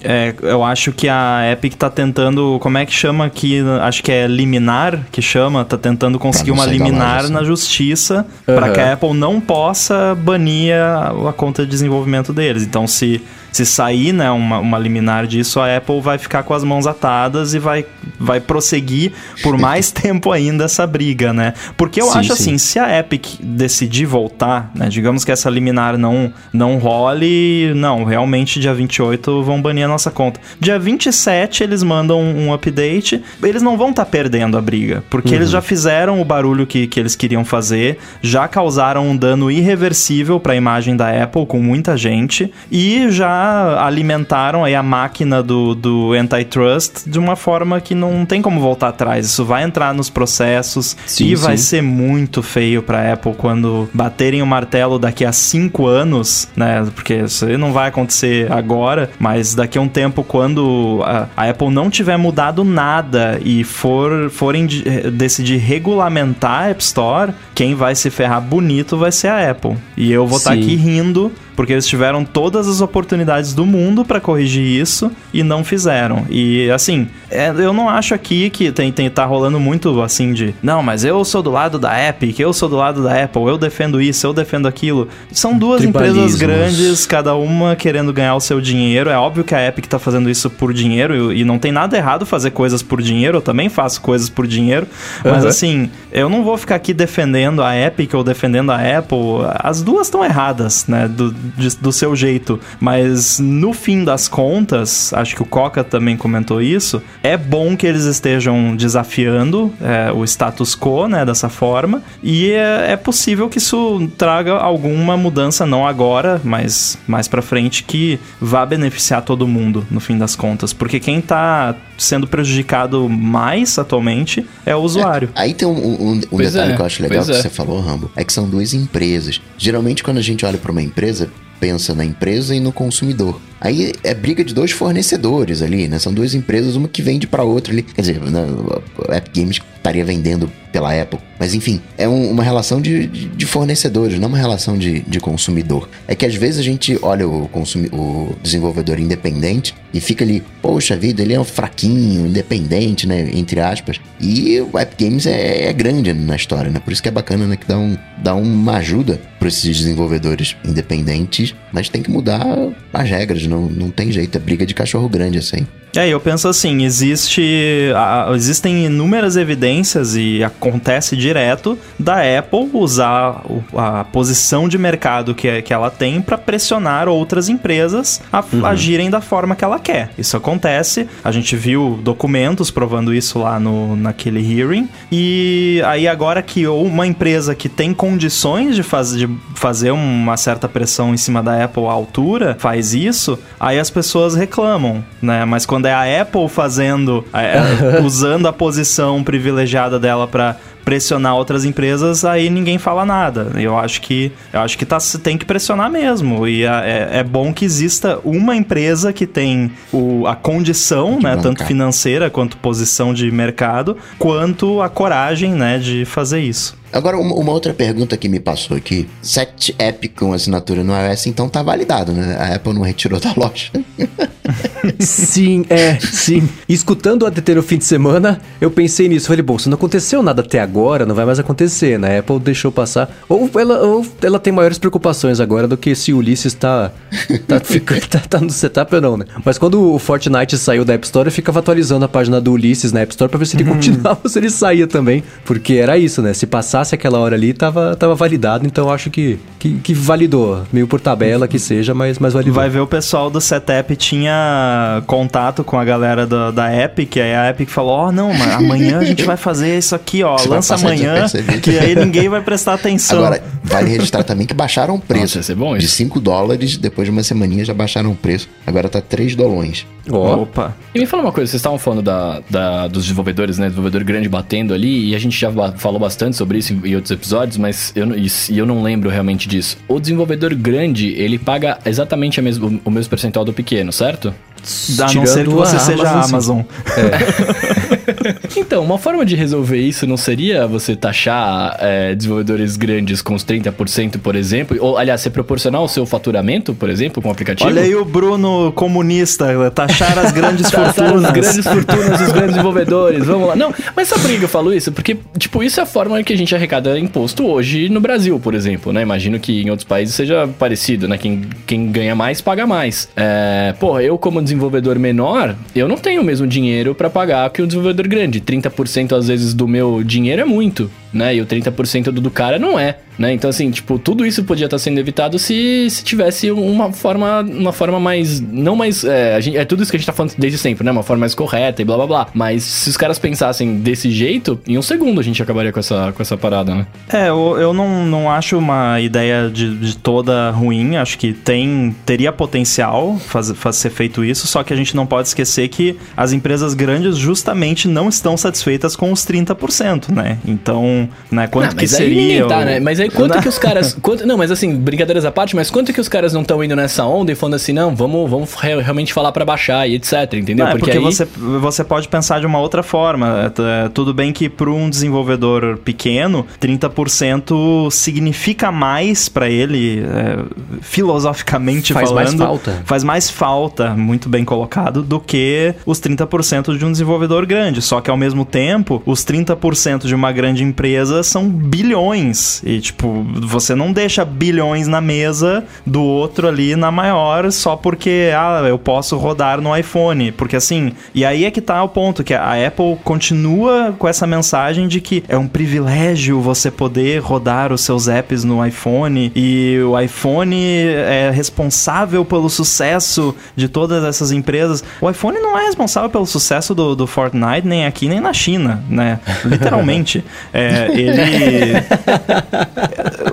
é, eu acho que a Epic tá tentando, como é que chama aqui? Acho que é liminar que chama, tá tentando conseguir uma liminar na justiça uhum. para que a Apple não possa banir a, a conta de desenvolvimento deles. Então se se sair né, uma, uma liminar disso, a Apple vai ficar com as mãos atadas e vai, vai prosseguir por mais tempo ainda essa briga, né? Porque eu sim, acho sim. assim, se a Epic decidir voltar, né, digamos que essa liminar não, não role, não, realmente dia 28 vão banir a nossa conta. Dia 27 eles mandam um update, eles não vão estar tá perdendo a briga, porque uhum. eles já fizeram o barulho que, que eles queriam fazer, já causaram um dano irreversível para a imagem da Apple com muita gente e já alimentaram aí a máquina do, do antitrust de uma forma que não tem como voltar atrás. Isso vai entrar nos processos sim, e sim. vai ser muito feio para Apple quando baterem o martelo daqui a cinco anos, né? Porque isso aí não vai acontecer agora, mas daqui a um tempo, quando a, a Apple não tiver mudado nada e for forem eh, decidir regulamentar a App Store, quem vai se ferrar bonito vai ser a Apple. E eu vou estar tá aqui rindo porque eles tiveram todas as oportunidades do mundo para corrigir isso e não fizeram. E assim, é, eu não acho aqui que tem, tem tá rolando muito assim de, não, mas eu sou do lado da Epic, eu sou do lado da Apple, eu defendo isso, eu defendo aquilo. São duas empresas grandes, cada uma querendo ganhar o seu dinheiro. É óbvio que a Epic tá fazendo isso por dinheiro e não tem nada errado fazer coisas por dinheiro, eu também faço coisas por dinheiro, mas uhum. assim, eu não vou ficar aqui defendendo a Epic ou defendendo a Apple. As duas estão erradas, né? Do, de, do seu jeito. Mas no fim das contas, acho que o Coca também comentou isso, é bom que eles estejam desafiando é, o status quo, né, dessa forma, e é, é, possível que isso traga alguma mudança, não agora, mas mais pra frente, que vá beneficiar todo mundo, no fim das contas. Porque quem tá sendo prejudicado mais atualmente é o usuário. É, aí tem um, um, um detalhe é, que eu acho legal que é. você falou, Rambo, é que são duas empresas. Geralmente, quando a gente olha para uma empresa, pensa na empresa e no consumidor. Aí é briga de dois fornecedores ali, né? São duas empresas, uma que vende para outra ali. Quer dizer, né? a Epic Games estaria vendendo pela Apple. Mas enfim, é um, uma relação de, de, fornecedores, não uma relação de, de consumidor. É que às vezes a gente olha o, consumi o desenvolvedor independente e fica ali, poxa vida, ele é um fraquinho, independente, né? Entre aspas. E o Epic Games é, é grande na história, né? Por isso que é bacana, né? Que dá, um, dá uma ajuda para esses desenvolvedores independentes, mas tem que mudar as regras, não, não tem jeito, é briga de cachorro grande assim. É, eu penso assim, existe, a, existem inúmeras evidências e acontece direto da Apple usar a posição de mercado que, que ela tem para pressionar outras empresas a uhum. agirem da forma que ela quer. Isso acontece, a gente viu documentos provando isso lá no, naquele hearing, e aí agora que uma empresa que tem condições de, faz, de fazer uma certa pressão em cima da Apple à altura faz isso, aí as pessoas reclamam, né? Mas quando quando é a Apple fazendo, é, usando a posição privilegiada dela para pressionar outras empresas, aí ninguém fala nada. Eu acho que eu acho que tá, tem que pressionar mesmo. E é, é bom que exista uma empresa que tem o, a condição, né, tanto financeira quanto posição de mercado, quanto a coragem, né, de fazer isso. Agora, uma, outra pergunta que me passou aqui. Set app com assinatura no iOS, então tá validado, né? A Apple não retirou da loja. sim, é, sim. escutando o ADT no fim de semana, eu pensei nisso. Falei, bom, se não aconteceu nada até agora, não vai mais acontecer, né? A Apple deixou passar. Ou ela, ou ela tem maiores preocupações agora do que se o Ulisses tá, tá, tá, tá no setup ou não, né? Mas quando o Fortnite saiu da App Store, eu ficava atualizando a página do Ulisses na App Store pra ver se ele continuava ou se ele saía também. Porque era isso, né? Se passar passasse aquela hora ali, tava, tava validado, então acho que, que, que, validou. Meio por tabela que seja, mas, mas validou. Vai ver o pessoal do Setup tinha contato com a galera do, da Epic, aí a Epic falou: Ó, oh, não, mas amanhã a gente vai fazer isso aqui, ó, Você lança amanhã, que aí ninguém vai prestar atenção. Agora, vale registrar também que baixaram o preço. Nossa, bom isso. De 5 dólares, depois de uma semaninha já baixaram o preço. Agora tá 3 dolões. Oh. Opa. E me fala uma coisa, vocês estavam falando da, da, dos desenvolvedores, né? Desenvolvedor grande batendo ali, e a gente já falou bastante sobre isso em, em outros episódios, mas eu, e, e eu não lembro realmente disso. O desenvolvedor grande, ele paga exatamente a mesmo, o mesmo percentual do pequeno, certo? A não ser que você seja a Amazon. É. então, uma forma de resolver isso não seria você taxar é, desenvolvedores grandes com os 30%, por exemplo? Ou, aliás, ser proporcional ao seu faturamento, por exemplo, com o aplicativo? Olha aí o Bruno comunista, taxar as grandes fortunas. as grandes fortunas dos grandes desenvolvedores, vamos lá. Não, mas sabe por que eu falo isso? Porque, tipo, isso é a forma que a gente arrecada imposto hoje no Brasil, por exemplo, né? Imagino que em outros países seja parecido, né? Quem, quem ganha mais, paga mais. É, porra, eu como desenvolvedor menor, eu não tenho o mesmo dinheiro para pagar que um desenvolvedor grande. 30% às vezes do meu dinheiro é muito, né? E o 30% do do cara não é. Né? Então, assim, tipo, tudo isso podia estar sendo evitado se, se tivesse uma forma, uma forma mais. Não mais. É, gente, é tudo isso que a gente tá falando desde sempre, né? Uma forma mais correta e blá blá blá. Mas se os caras pensassem desse jeito, em um segundo a gente acabaria com essa, com essa parada, né? É, eu, eu não, não acho uma ideia de, de toda ruim. Acho que tem teria potencial fazer, fazer ser feito isso, só que a gente não pode esquecer que as empresas grandes justamente não estão satisfeitas com os 30%, né? Então, né, quanto não, que seria. Tá, né? Mas aí quanto que os caras. Quanto, não, mas assim, brincadeiras à parte, mas quanto que os caras não estão indo nessa onda e falando assim, não, vamos, vamos realmente falar para baixar e etc, entendeu? Não, porque, é porque aí... você, você pode pensar de uma outra forma. É, tudo bem que para um desenvolvedor pequeno, 30% significa mais para ele, é, filosoficamente faz falando. Faz mais falta. Faz mais falta, muito bem colocado, do que os 30% de um desenvolvedor grande. Só que ao mesmo tempo, os 30% de uma grande empresa são bilhões. E, tipo, Tipo, você não deixa bilhões na mesa do outro ali na maior só porque, ah, eu posso rodar no iPhone. Porque assim, e aí é que tá o ponto, que a Apple continua com essa mensagem de que é um privilégio você poder rodar os seus apps no iPhone e o iPhone é responsável pelo sucesso de todas essas empresas. O iPhone não é responsável pelo sucesso do, do Fortnite nem aqui nem na China, né? Literalmente. é, ele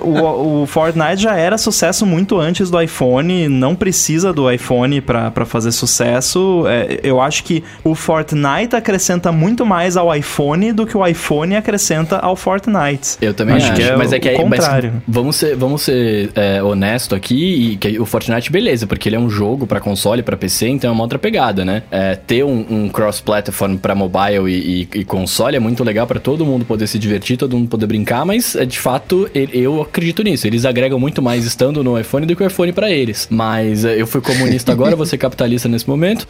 o, o, Fortnite já era sucesso muito antes do iPhone, não precisa do iPhone para fazer sucesso. É, eu acho que o Fortnite acrescenta muito mais ao iPhone do que o iPhone acrescenta ao Fortnite. Eu também acho, acho. que é mas é que é, contrário. vamos ser, vamos ser é, honesto aqui, e que o Fortnite, beleza, porque ele é um jogo para console, para PC, então é uma outra pegada, né? É, ter um, um cross-platform para mobile e, e, e, console é muito legal para todo mundo poder se divertir, todo mundo poder brincar, mas é, de fato eu acredito nisso. Eles agregam muito mais estando no iPhone do que o iPhone para eles. Mas eh, eu fui comunista agora, ser capitalista nesse momento.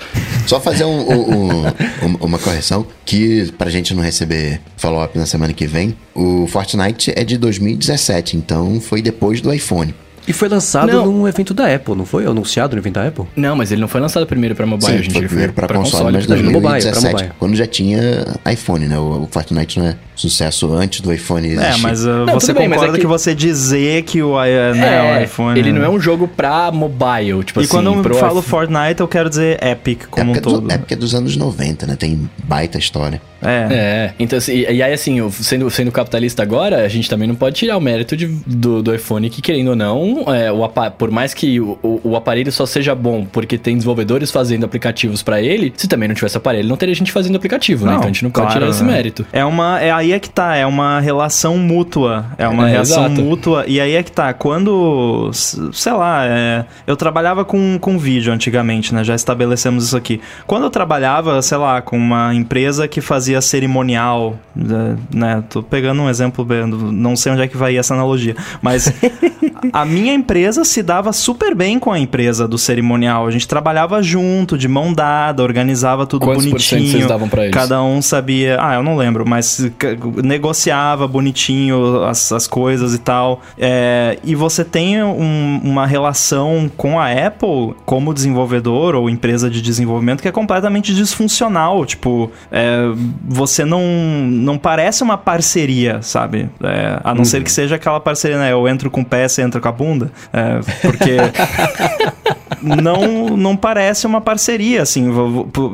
Só fazer um, um, um, uma correção que pra gente não receber follow-up na semana que vem, o Fortnite é de 2017, então foi depois do iPhone. E foi lançado não. num evento da Apple, não foi? Anunciado no evento da Apple? Não, mas ele não foi lançado primeiro para mobile, Sim, gente. Foi primeiro para console, console, mas 2017, mobile, mobile. quando já tinha iPhone, né? O, Fortnite não é sucesso antes do iPhone é, existir. É, mas uh, não, você bem, concorda mas é que... que... você dizer que o, uh, né, é, o iPhone... Ele não é um jogo pra mobile, tipo e assim... E quando eu falo Fortnite, eu quero dizer Epic como é um todo. Do, é é dos anos 90, né? Tem baita história. É. É, então assim, e aí assim, sendo, sendo capitalista agora, a gente também não pode tirar o mérito de, do, do iPhone que, querendo ou não, não, é, o, por mais que o, o, aparelho só seja bom porque tem desenvolvedores fazendo aplicativos para ele, se também não tivesse aparelho, não teria gente fazendo aplicativo, né? não, né? Então a gente não claro, pode tirar esse né? mérito. É uma. É aí é que tá, é uma relação mútua. É uma é, relação exato. mútua. E aí é que tá. Quando. Sei lá, é, eu trabalhava com, com vídeo antigamente, né? Já estabelecemos isso aqui. Quando eu trabalhava, sei lá, com uma empresa que fazia cerimonial, né? né tô pegando um exemplo, não sei onde é que vai essa analogia, mas a minha empresa se dava super bem com a empresa do cerimonial. A gente trabalhava junto, de mão dada, organizava tudo Quantos bonitinho. Vocês davam pra eles? Cada um sabia. Ah, eu não lembro, mas negociava bonitinho as, as coisas e tal. É, e você tem um, uma relação com a Apple como desenvolvedor ou empresa de desenvolvimento que é completamente disfuncional. Tipo, é, você não, não parece uma parceria, sabe? É, a não uhum. ser que seja aquela parceria, né? Eu entro com o pé, você entra com a bunda. É, porque. não, não parece uma parceria, assim.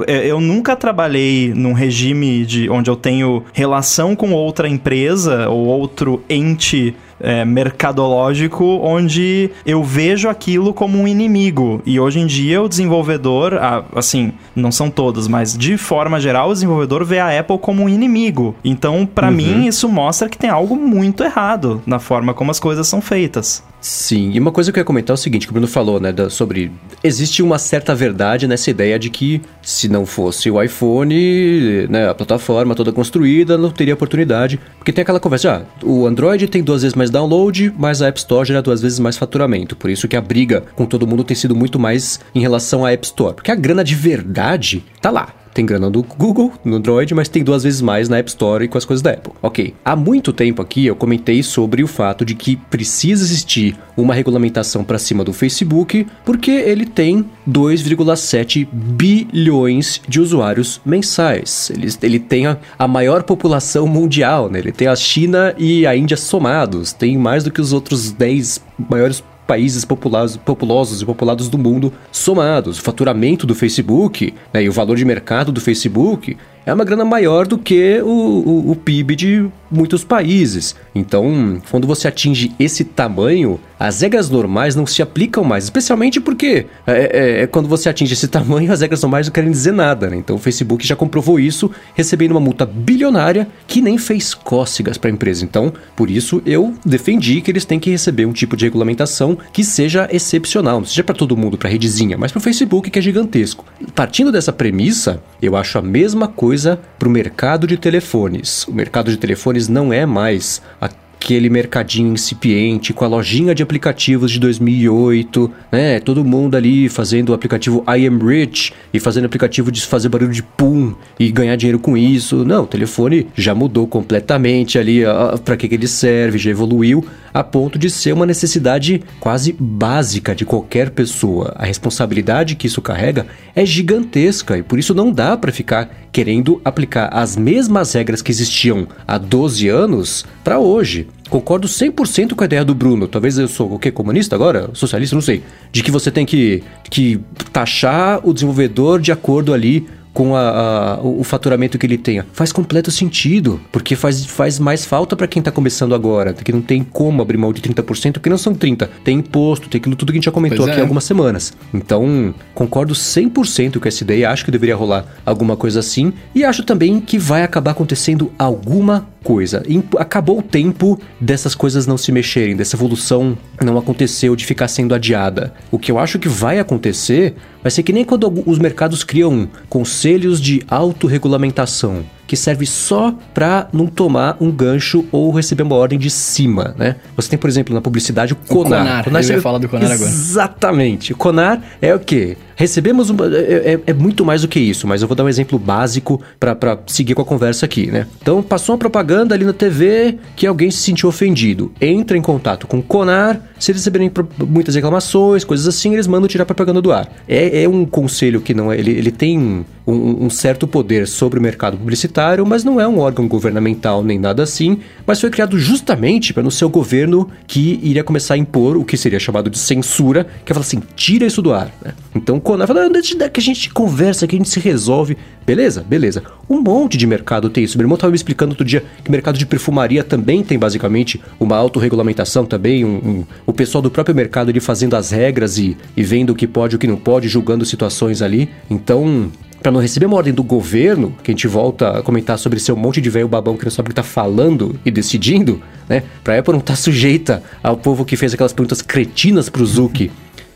É, eu nunca trabalhei num regime de onde eu tenho relação com outra empresa ou outro ente é, mercadológico onde eu vejo aquilo como um inimigo. E hoje em dia o desenvolvedor, assim, não são todos, mas de forma geral o desenvolvedor vê a Apple como um inimigo. Então, para uhum. mim, isso mostra que tem algo muito errado na forma como as coisas são feitas. Sim, e uma coisa que eu ia comentar é o seguinte, que o Bruno falou, né, da, sobre... Existe uma certa verdade nessa ideia de que se não fosse o iPhone, né, a plataforma toda construída, não teria oportunidade. Porque tem aquela conversa, ah, o Android tem duas vezes mais download, mas a App Store gera duas vezes mais faturamento. Por isso que a briga com todo mundo tem sido muito mais em relação à App Store. Porque a grana de verdade tá lá tem grana do Google, no Android, mas tem duas vezes mais na App Store e com as coisas da Apple. Ok. Há muito tempo aqui eu comentei sobre o fato de que precisa existir uma regulamentação para cima do Facebook, porque ele tem 2,7 bilhões de usuários mensais. Ele, ele tem a, a maior população mundial, né? Ele tem a China e a Índia somados, tem mais do que os outros 10 maiores países populosos, populosos e populados do mundo somados. O faturamento do Facebook né, e o valor de mercado do Facebook é uma grana maior do que o, o, o PIB de muitos países. Então, quando você atinge esse tamanho, as regras normais não se aplicam mais, especialmente porque é, é, é, quando você atinge esse tamanho, as regras normais não querem dizer nada. Né? Então, o Facebook já comprovou isso, recebendo uma multa bilionária que nem fez cócegas para a empresa. Então, por isso, eu defendi que eles têm que receber um tipo de regulamentação que seja excepcional, não seja para todo mundo, para redezinha, mas para o Facebook que é gigantesco. Partindo dessa premissa, eu acho a mesma coisa coisa para o mercado de telefones. O mercado de telefones não é mais aquele mercadinho incipiente com a lojinha de aplicativos de 2008, né? Todo mundo ali fazendo o aplicativo I Am Rich e fazendo aplicativo de fazer barulho de pum e ganhar dinheiro com isso. Não, o telefone já mudou completamente ali para que, que ele serve, já evoluiu a ponto de ser uma necessidade quase básica de qualquer pessoa. A responsabilidade que isso carrega é gigantesca e por isso não dá para ficar querendo aplicar as mesmas regras que existiam há 12 anos para hoje. Concordo 100% com a ideia do Bruno. Talvez eu sou o quê? Comunista agora? Socialista? Não sei. De que você tem que, que taxar o desenvolvedor de acordo ali com a, a, o faturamento que ele tenha. Faz completo sentido, porque faz, faz mais falta para quem tá começando agora, que não tem como abrir mão de 30%, porque não são 30%. Tem imposto, tem aquilo tudo que a gente já comentou pois aqui há é. algumas semanas. Então, concordo 100% com essa ideia, acho que deveria rolar alguma coisa assim, e acho também que vai acabar acontecendo alguma coisa. acabou o tempo dessas coisas não se mexerem, dessa evolução não aconteceu, de ficar sendo adiada. O que eu acho que vai acontecer vai ser que nem quando os mercados criam conselhos de autorregulamentação que serve só para não tomar um gancho ou receber uma ordem de cima, né? Você tem, por exemplo, na publicidade o CONAR. O CONAR, CONAR eu ia falar do CONAR agora. Exatamente. O CONAR é o quê? Recebemos uma, é, é, é, muito mais do que isso, mas eu vou dar um exemplo básico para seguir com a conversa aqui, né? Então, passou uma propaganda ali na TV que alguém se sentiu ofendido. Entra em contato com o CONAR, se eles receberem muitas reclamações, coisas assim, eles mandam tirar a propaganda do ar. É, é um conselho que não é. Ele, ele tem um, um certo poder sobre o mercado publicitário mas não é um órgão governamental nem nada assim, mas foi criado justamente para no seu governo que iria começar a impor o que seria chamado de censura, que é falar assim, tira isso do ar. Né? Então, quando ela fala, ah, que a gente conversa, que a gente se resolve, beleza, beleza. Um monte de mercado tem isso. Meu irmão estava me explicando outro dia que o mercado de perfumaria também tem basicamente uma autorregulamentação também, um, um, o pessoal do próprio mercado ali fazendo as regras e, e vendo o que pode e o que não pode, julgando situações ali. Então, para não receber uma ordem do governo, que a gente volta a comentar sobre ser um monte de velho babão que não sabe o que tá falando e decidindo, né? Pra Apple não tá sujeita ao povo que fez aquelas perguntas cretinas pro Zuki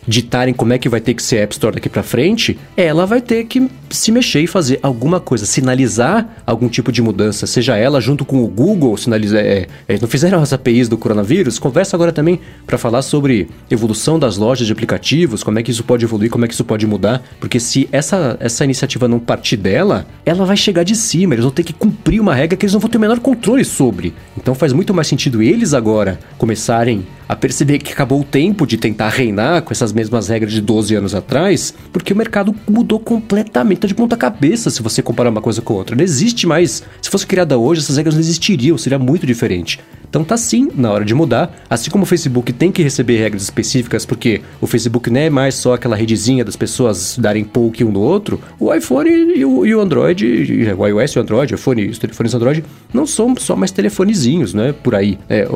ditarem como é que vai ter que ser a App Store daqui para frente, ela vai ter que se mexer e fazer alguma coisa, sinalizar algum tipo de mudança, seja ela junto com o Google, sinalizar, é, é, não fizeram as APIs do coronavírus, conversa agora também para falar sobre evolução das lojas de aplicativos, como é que isso pode evoluir, como é que isso pode mudar, porque se essa, essa iniciativa não partir dela, ela vai chegar de cima, eles vão ter que cumprir uma regra que eles não vão ter o menor controle sobre. Então faz muito mais sentido eles agora começarem a perceber que acabou o tempo de tentar reinar com essas mesmas regras de 12 anos atrás, porque o mercado mudou completamente de ponta cabeça se você comparar uma coisa com outra. Não existe mais. Se fosse criada hoje, essas regras não existiriam, seria muito diferente. Então tá sim na hora de mudar, assim como o Facebook tem que receber regras específicas, porque o Facebook não é mais só aquela redezinha das pessoas darem poke um no outro, o iPhone e o, e o Android, o iOS e o Android, o iPhone, os telefones Android, não são só mais telefonezinhos, né, por aí. É,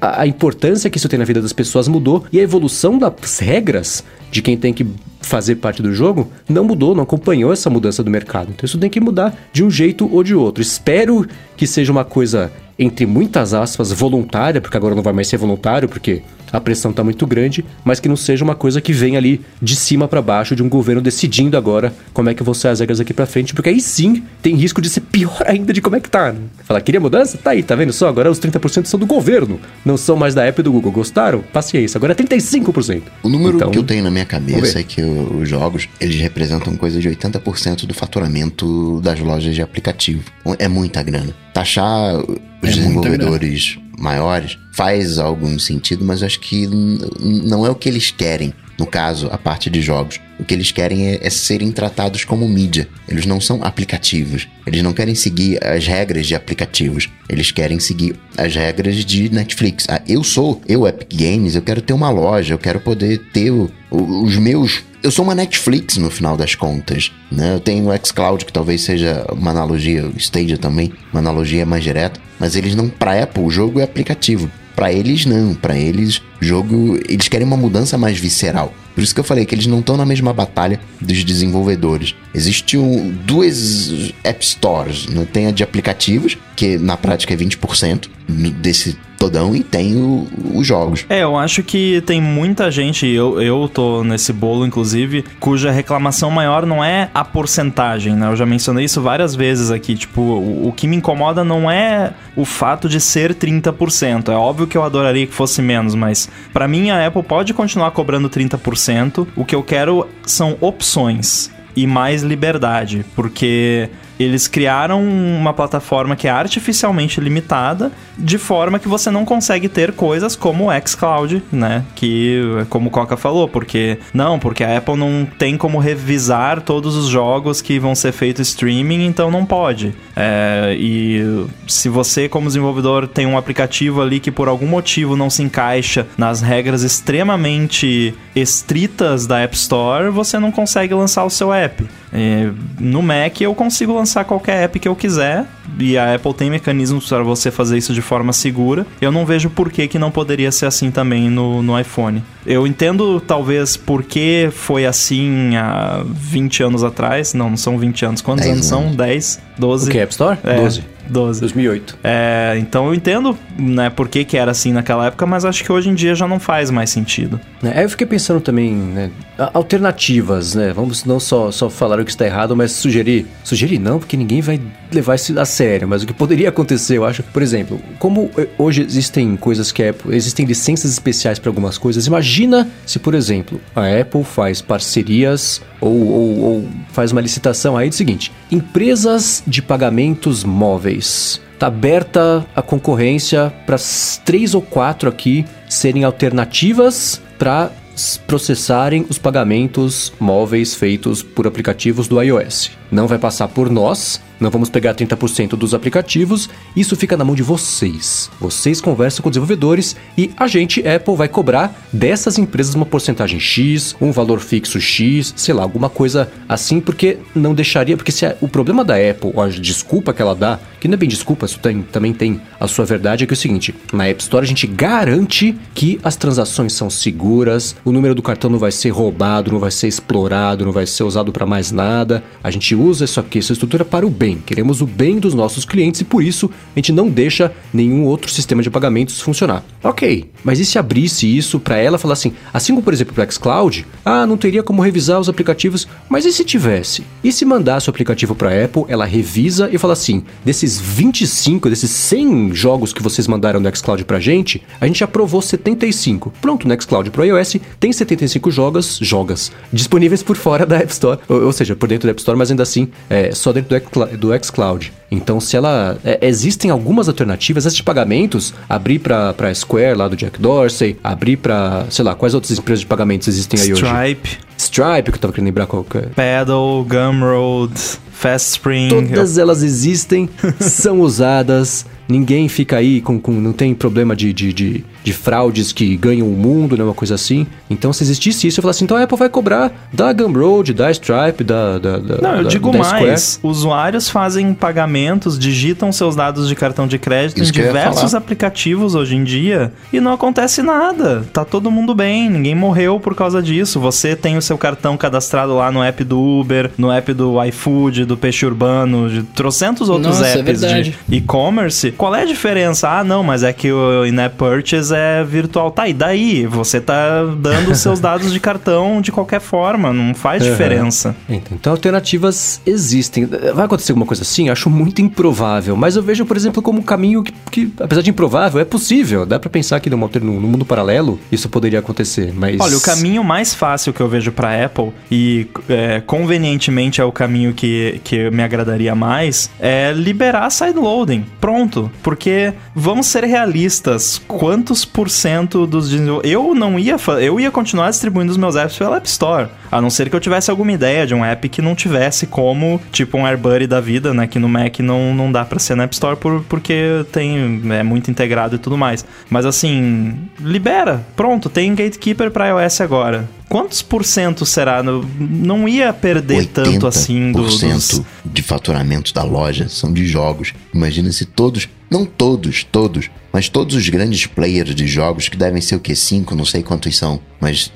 a, a, a importância que isso tem na vida das pessoas mudou e a evolução das regras de quem tem que fazer parte do jogo não mudou, não acompanhou essa mudança do mercado. Então isso tem que mudar de um jeito ou de outro. Espero que seja uma coisa entre muitas aspas, voluntária, porque agora não vai mais ser voluntário, porque a pressão está muito grande, mas que não seja uma coisa que vem ali de cima para baixo de um governo decidindo agora como é que vão ser as regras aqui para frente, porque aí sim tem risco de ser pior ainda de como é que tá. Né? Falar, queria mudança? Tá aí, tá vendo só? Agora os 30% são do governo, não são mais da app do Google. Gostaram? Paciência, agora é 35%. O número então, que eu tenho na minha cabeça é que os jogos, eles representam coisa de 80% do faturamento das lojas de aplicativo. É muita grana. Taxar os é desenvolvedores maiores faz algum sentido, mas acho que não é o que eles querem. No caso, a parte de jogos. O que eles querem é, é, serem tratados como mídia. Eles não são aplicativos. Eles não querem seguir as regras de aplicativos. Eles querem seguir as regras de Netflix. Ah, eu sou, eu Epic Games, eu quero ter uma loja, eu quero poder ter o, o, os meus eu sou uma Netflix no final das contas, né? Eu tenho o xCloud que talvez seja uma analogia, o Stadia também, uma analogia mais direta, mas eles não para Apple, o jogo é aplicativo. Para eles não, para eles jogo, eles querem uma mudança mais visceral. Por isso que eu falei que eles não estão na mesma batalha dos desenvolvedores. Existem duas App Stores, né? tem a de aplicativos, que na prática é 20% desse todão, e tem o, os jogos. É, eu acho que tem muita gente, eu, eu tô nesse bolo inclusive, cuja reclamação maior não é a porcentagem, né? Eu já mencionei isso várias vezes aqui, tipo, o, o que me incomoda não é o fato de ser 30%. É óbvio que eu adoraria que fosse menos, mas para mim a Apple pode continuar cobrando 30%. O que eu quero são opções e mais liberdade, porque eles criaram uma plataforma que é artificialmente limitada, de forma que você não consegue ter coisas como o xCloud, né? Que, como o Coca falou, porque não, porque a Apple não tem como revisar todos os jogos que vão ser feitos streaming, então não pode. É, e se você, como desenvolvedor, tem um aplicativo ali que por algum motivo não se encaixa nas regras extremamente estritas da App Store, você não consegue lançar o seu app. É, no Mac eu consigo lançar qualquer app que eu quiser e a Apple tem mecanismos para você fazer isso de forma segura. Eu não vejo por que, que não poderia ser assim também no, no iPhone. Eu entendo talvez por que foi assim há 20 anos atrás. Não, não são 20 anos. Quantos anos, anos são? 10, 12? O que? App Store? É, 12. 12. 2008. É, então eu entendo, né, por que, que era assim naquela época, mas acho que hoje em dia já não faz mais sentido. É, eu fiquei pensando também, né, alternativas, né? Vamos não só, só falar o que está errado, mas sugerir. Sugerir não, porque ninguém vai levar isso a sério, mas o que poderia acontecer, eu acho, por exemplo, como hoje existem coisas que Apple, existem licenças especiais para algumas coisas, imagina se, por exemplo, a Apple faz parcerias ou, ou, ou faz uma licitação aí do seguinte: empresas de pagamentos móveis. Tá aberta a concorrência para três ou quatro aqui serem alternativas para processarem os pagamentos móveis feitos por aplicativos do iOS. Não vai passar por nós, não vamos pegar 30% dos aplicativos, isso fica na mão de vocês. Vocês conversam com desenvolvedores e a gente, Apple, vai cobrar dessas empresas uma porcentagem X, um valor fixo X, sei lá, alguma coisa assim, porque não deixaria. Porque se o problema da Apple, a desculpa que ela dá, que não é bem desculpa, isso tem, também tem a sua verdade, é que é o seguinte: na App Store a gente garante que as transações são seguras, o número do cartão não vai ser roubado, não vai ser explorado, não vai ser usado para mais nada. A gente usa isso aqui, essa estrutura para o bem. Queremos o bem dos nossos clientes e por isso a gente não deixa nenhum outro sistema de pagamentos funcionar. Ok, mas e se abrisse isso para ela falar assim, assim como por exemplo o Xcloud, ah, não teria como revisar os aplicativos, mas e se tivesse? E se mandasse o aplicativo para Apple, ela revisa e fala assim, desses 25, desses 100 jogos que vocês mandaram no Xcloud pra gente, a gente aprovou 75. Pronto, no Xcloud pro iOS tem 75 jogos, jogas disponíveis por fora da App Store, ou, ou seja, por dentro da App Store, mas ainda assim é só dentro do, do Xcloud. Então, se ela. É, existem algumas alternativas, esses pagamentos, abrir pra, pra Square lá do Jack Dorsey, abrir pra. sei lá, quais outras empresas de pagamentos existem aí Stripe. hoje? Stripe. Stripe, que eu tava querendo lembrar qual que é. Paddle, Gumroad, Fast Spring. Todas elas existem, são usadas. Ninguém fica aí com. com não tem problema de, de, de, de, fraudes que ganham o mundo, né? Uma coisa assim. Então, se existisse isso, eu falo assim: então a Apple vai cobrar da Gumroad, da Stripe, da. da, da não, eu da, digo da mais: Square. usuários fazem pagamentos, digitam seus dados de cartão de crédito Isso em diversos aplicativos hoje em dia e não acontece nada. Tá todo mundo bem, ninguém morreu por causa disso. Você tem o seu cartão cadastrado lá no app do Uber, no app do iFood, do Peixe Urbano, de trocentos outros Nossa, é apps verdade. de e-commerce. Qual é a diferença? Ah, não, mas é que o in-app purchase é virtual. Tá, e daí? Você tá dando os seus dados de cartão de qualquer forma, não faz Aham. diferença. Então, então, alternativas existem. Vai acontecer alguma coisa assim? Acho muito improvável. Mas eu vejo, por exemplo, como um caminho que, que, apesar de improvável, é possível. Dá pra pensar que alter- no, no mundo paralelo isso poderia acontecer. Mas. Olha, o caminho mais fácil que eu vejo pra Apple, e é, convenientemente é o caminho que, que me agradaria mais, é liberar sideloading. Pronto. Porque, vamos ser realistas, quantos por cento dos desenvolvedores... Eu não ia... Eu ia continuar distribuindo os meus apps pela App Store. A não ser que eu tivesse alguma ideia de um app que não tivesse como, tipo um AirBuddy da vida, né? Que no Mac não, não dá pra ser na App Store por, porque tem, é muito integrado e tudo mais. Mas assim, libera. Pronto, tem Gatekeeper pra iOS agora. Quantos por cento será? Não ia perder tanto assim do- dos... 80% de faturamento da loja são de jogos. Imagina se todos, não todos, todos, mas todos os grandes players de jogos, que devem ser o que? Cinco, não sei quantos são, mas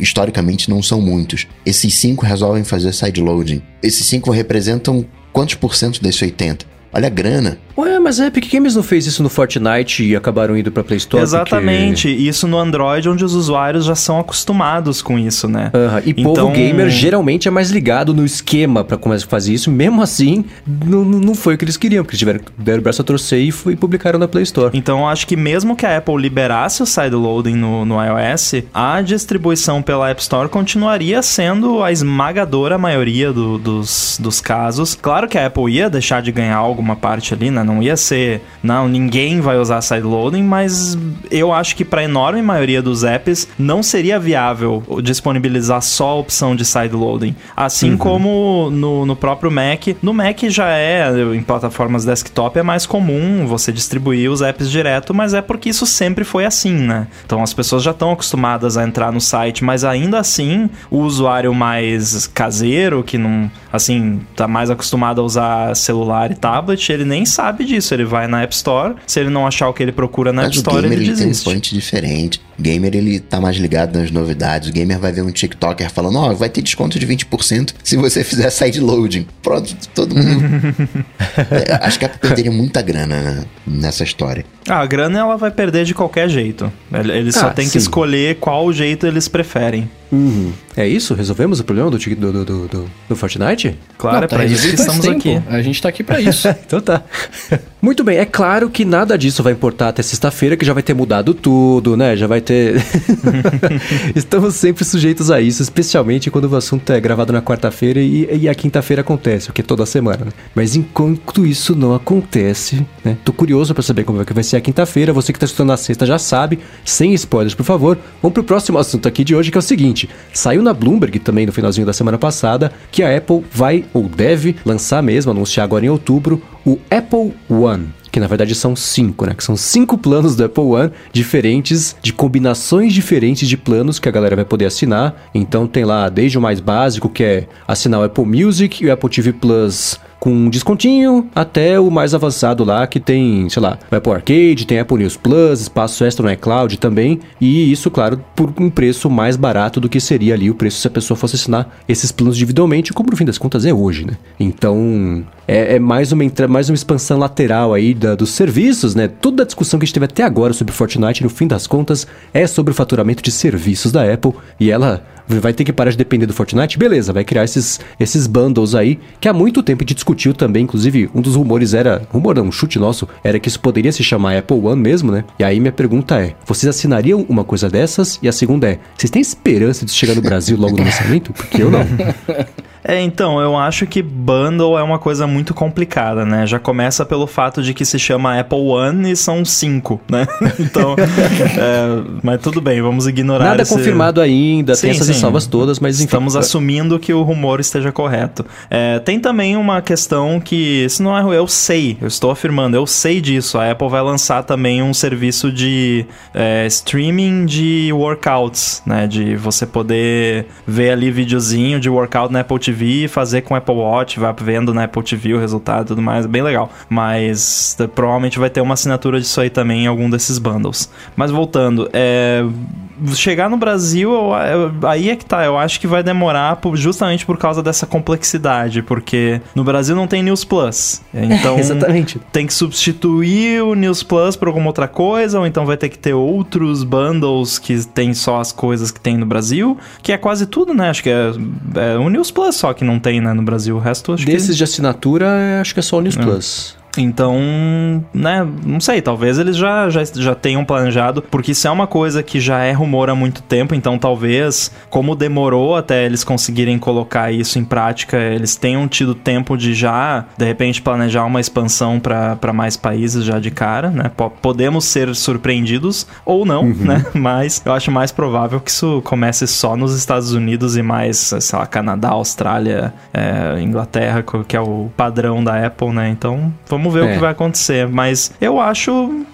historicamente não são muitos. Esses cinco resolvem fazer sideloading. Esses cinco representam quantos por cento desse 80? Olha a grana. Ué, mas a Epic Games não fez isso no Fortnite e acabaram indo pra Play Store? Exatamente. Isso no Android, onde os usuários já são acostumados com isso, né? Porque... Aham, E Então- povo gamer geralmente é mais ligado no esquema pra começar a fazer isso. Mesmo assim, não, não não foi o que eles queriam, porque eles tiveram, deram o braço a torcer e, foi, e publicaram na Play Store. Então, eu acho que mesmo que a Apple liberasse o sideloading no, no iOS, a distribuição pela App Store continuaria sendo a esmagadora maioria do- dos, dos casos. Claro que a Apple ia deixar de ganhar alguma parte ali, né? Não ia ser, não, ninguém vai usar sideloading, mas eu acho que para a enorme maioria dos apps não seria viável disponibilizar só a opção de sideloading. Assim como no, no próprio Mac. No Mac já é, em plataformas desktop, é mais comum você distribuir os apps direto, mas é porque isso sempre foi assim, né? Então as pessoas já estão acostumadas a entrar no site, mas ainda assim, o usuário mais caseiro, que não, assim, tá mais acostumado a usar celular e tablet, ele nem sabe disso. Ele vai na App Store, se ele não achar o que ele procura na App Mas o Store, gamer ele ele tem um desiste. punch diferente. O gamer ele tá mais ligado nas novidades. O gamer vai ver um TikToker falando: Ó, vai ter desconto de 20% se você fizer sideloading. Pronto, todo mundo. É, acho que a Apple perderia muita grana né, nessa história. Ah, a grana ela vai perder de qualquer jeito. Ele- Eles só Ah, tem que sim. escolher qual jeito eles preferem. Uhum. É isso? Resolvemos o problema do, do, do, do, Fortnite? Claro, Não, é tá pra isso que estamos tempo. aqui. A gente tá aqui pra isso. então tá. Muito bem, é claro que nada disso vai importar até sexta-feira, que já vai ter mudado tudo, né? Já vai ter. Estamos sempre sujeitos a isso, especialmente quando o assunto é gravado na quarta-feira e, e, a quinta-feira acontece, o que é toda semana, né? Mas enquanto isso não acontece, né? Tô curioso para saber como é que vai ser a quinta-feira. Você que tá escutando na sexta já sabe, sem spoilers, por favor. Vamos pro próximo assunto aqui de hoje, que é o seguinte: saiu na Bloomberg também no finalzinho da semana passada que a Apple vai ou deve lançar mesmo, anunciar agora em outubro, o Apple One que na verdade são cinco, né? Que são cinco planos do Apple One diferentes, de combinações diferentes de planos que a galera vai poder assinar. Então tem lá desde o mais básico, que é assinar o Apple Music e o Apple TV Plus com um descontinho até o mais avançado lá que tem, sei lá, Apple Arcade, tem Apple News Plus, espaço extra no iCloud também, e isso, claro, por um preço mais barato do que seria ali o preço se a pessoa fosse assinar esses planos individualmente, como no fim das contas é hoje, né? Então, é, é mais, uma, mais uma expansão lateral aí da, dos serviços, né? Toda a discussão que a gente teve até agora sobre Fortnite, no fim das contas, é sobre o faturamento de serviços da Apple, e ela vai ter que parar de depender do Fortnite, beleza, vai criar esses, esses bundles aí, que há muito tempo a gente discutiu também, inclusive um dos rumores era, rumor não, um chute nosso, era que isso poderia se chamar Apple One mesmo, né? E aí minha pergunta é, vocês assinariam uma coisa dessas? E a segunda é, vocês têm esperança de chegar no Brasil logo no lançamento? Porque eu não. É, então, eu acho que bundle é uma coisa muito complicada, né? Já começa pelo fato de que se chama Apple One e são cinco, né? Então, é, mas tudo bem, vamos ignorar Nada esse... confirmado ainda, sim, tem essas ressalvas todas, mas enfim. Estamos assumindo que o rumor esteja correto. É, tem também uma questão que, se não é eu sei, eu estou afirmando, eu sei disso. A Apple vai lançar também um serviço de é, streaming de workouts, né? De você poder ver ali videozinho de workout na Apple TV TV, fazer com Apple Watch, vai vendo na Apple TV o resultado e tudo mais, bem legal. Mas provavelmente vai ter uma assinatura disso aí também em algum desses bundles. Mas voltando, é chegar no Brasil, eu, eu, aí é que tá. Eu acho que vai demorar por, justamente por causa dessa complexidade, porque no Brasil não tem News Plus. Então, exatamente. tem que substituir o News Plus por alguma outra coisa, ou então vai ter que ter outros bundles que tem só as coisas que tem no Brasil, que é quase tudo, né? Acho que é, é o News Plus só que não tem, né, no Brasil. O resto acho Desses que... de assinatura, acho que é só o News é. Plus. Então, né, não sei, talvez eles já, já, já tenham planejado, porque isso é uma coisa que já é rumor há muito tempo, então talvez, como demorou até eles conseguirem colocar isso em prática, eles tenham tido tempo de já, de repente, planejar uma expansão para mais países já de cara, né? Podemos ser surpreendidos ou não, uhum. né? Mas eu acho mais provável que isso comece só nos Estados Unidos e mais, sei lá, Canadá, Austrália, é, Inglaterra, que é o padrão da Apple, né? Então, vamos Vamos ver é. o que vai acontecer. Mas eu acho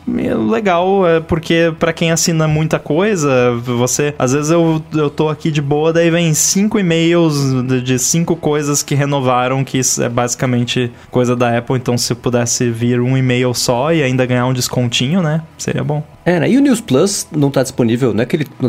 legal, é, porque para quem assina muita coisa, você. Às vezes eu, eu tô aqui de boa, daí vem cinco e-mails de, de cinco coisas que renovaram, que é basicamente coisa da Apple. Então, se pudesse vir um e-mail só e ainda ganhar um descontinho, né? Seria bom. É, né? E o News Plus não está disponível, não é que ele não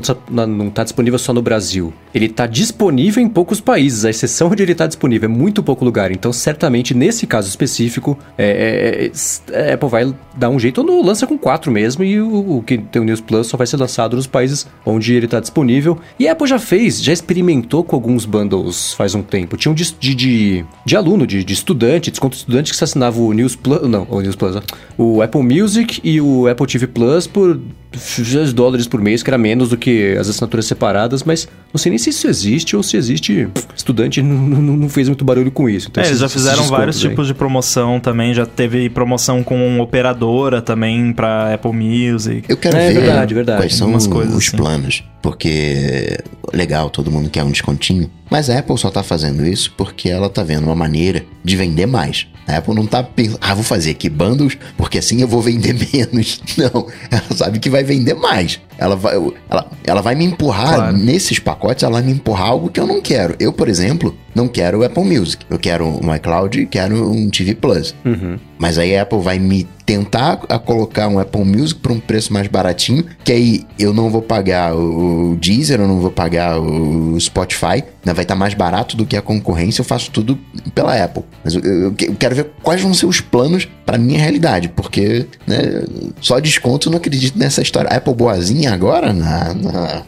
está disponível só no Brasil. Ele está disponível em poucos países, a exceção onde ele está disponível é muito pouco lugar. Então, certamente, nesse caso específico, é, é, é, Apple vai dar um jeito ou lança com quatro mesmo e o, o, que tem o News Plus só vai ser lançado nos países onde ele está disponível. E a Apple já fez, já experimentou com alguns bundles faz um tempo. Tinha um de, de, de, de aluno, de, de estudante, desconto de estudante que se assinava o News Plus, não, o News Plus, ó, o Apple Music e o Apple TV Plus por por 10 dólares por mês, que era menos do que as assinaturas separadas, mas não sei nem se isso existe ou se existe. Estudante não, não, não fez muito barulho com isso. Então, é, eles já fizeram vários aí. tipos de promoção também, já teve promoção com operadora também para Apple Music. Eu quero é, ver verdade, verdade. quais são os assim. planos, porque legal, todo mundo quer um descontinho, mas a Apple só tá fazendo isso porque ela tá vendo uma maneira de vender mais. A Apple não tá pensando, ah, vou fazer aqui bundles, porque assim eu vou vender menos. Não, ela sabe que vai vender mais. Ela vai, ela, ela vai me empurrar claro. nesses pacotes, ela vai me empurrar algo que eu não quero. Eu, por exemplo, não quero o Apple Music. Eu quero um iCloud e quero um TV Plus. Uhum. Mas aí a Apple vai me tentar a colocar um Apple Music por um preço mais baratinho, que aí eu não vou pagar o Deezer, eu não vou pagar o Spotify, né? vai estar tá mais barato do que a concorrência, eu faço tudo pela Apple. Mas eu, eu, eu quero ver quais vão ser os planos para minha realidade, porque né, só desconto não acredito nessa história. A Apple boazinha agora? Não, não.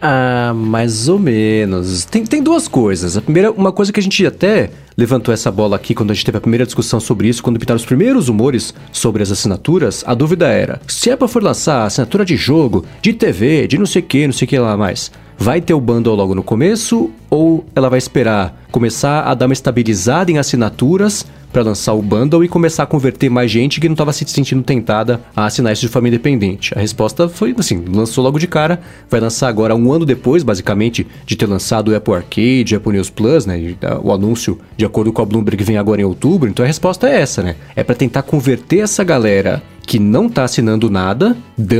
ah, mais ou menos. Tem, tem duas coisas. A primeira, uma coisa que a gente até levantou essa bola aqui quando a gente teve a primeira discussão sobre isso, quando pintaram os primeiros rumores sobre as assinaturas, a dúvida era: se a Apple for lançar assinatura de jogo, de TV, de não sei o que, não sei o que lá mais, vai ter o bundle logo no começo ou ela vai esperar começar a dar uma estabilizada em assinaturas para lançar o bundle e começar a converter mais gente que não estava se sentindo tentada a assinar isso de forma independente? A resposta foi assim, lançou logo de cara, vai lançar agora um ano depois, basicamente, de ter lançado o Apple Arcade, Apple News Plus, né? O anúncio, de acordo com a Bloomberg, vem agora em outubro, então a resposta é essa, né? É para tentar converter essa galera que não está assinando nada,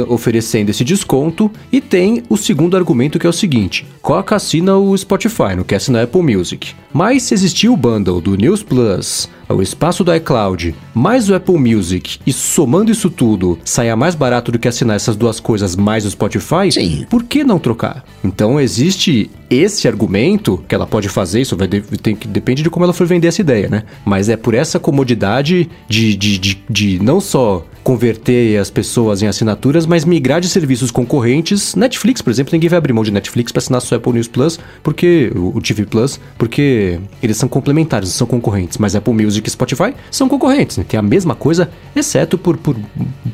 oferecendo esse desconto, e tem o segundo argumento que é o seguinte: Coca assina o Spotify, não quer assinar Apple Music. Mas se existir o bundle do News Plus, o espaço do iCloud, mais o Apple Music, e somando isso tudo, saia mais barato do que assinar essas duas coisas mais o Spotify, Sim. por que não trocar? Então existe esse argumento que ela pode fazer, isso vai de, tem, depende de como ela for vender essa ideia, né? Mas é por essa comodidade de, de, de, de não só converter as pessoas em assinaturas, mas migrar de serviços concorrentes. Netflix, por exemplo, ninguém vai abrir mão de Netflix para assinar só Apple News Plus, porque o TV Plus, porque eles são complementares, são concorrentes. Mas Apple Music e Spotify são concorrentes, né? tem a mesma coisa, exceto por, por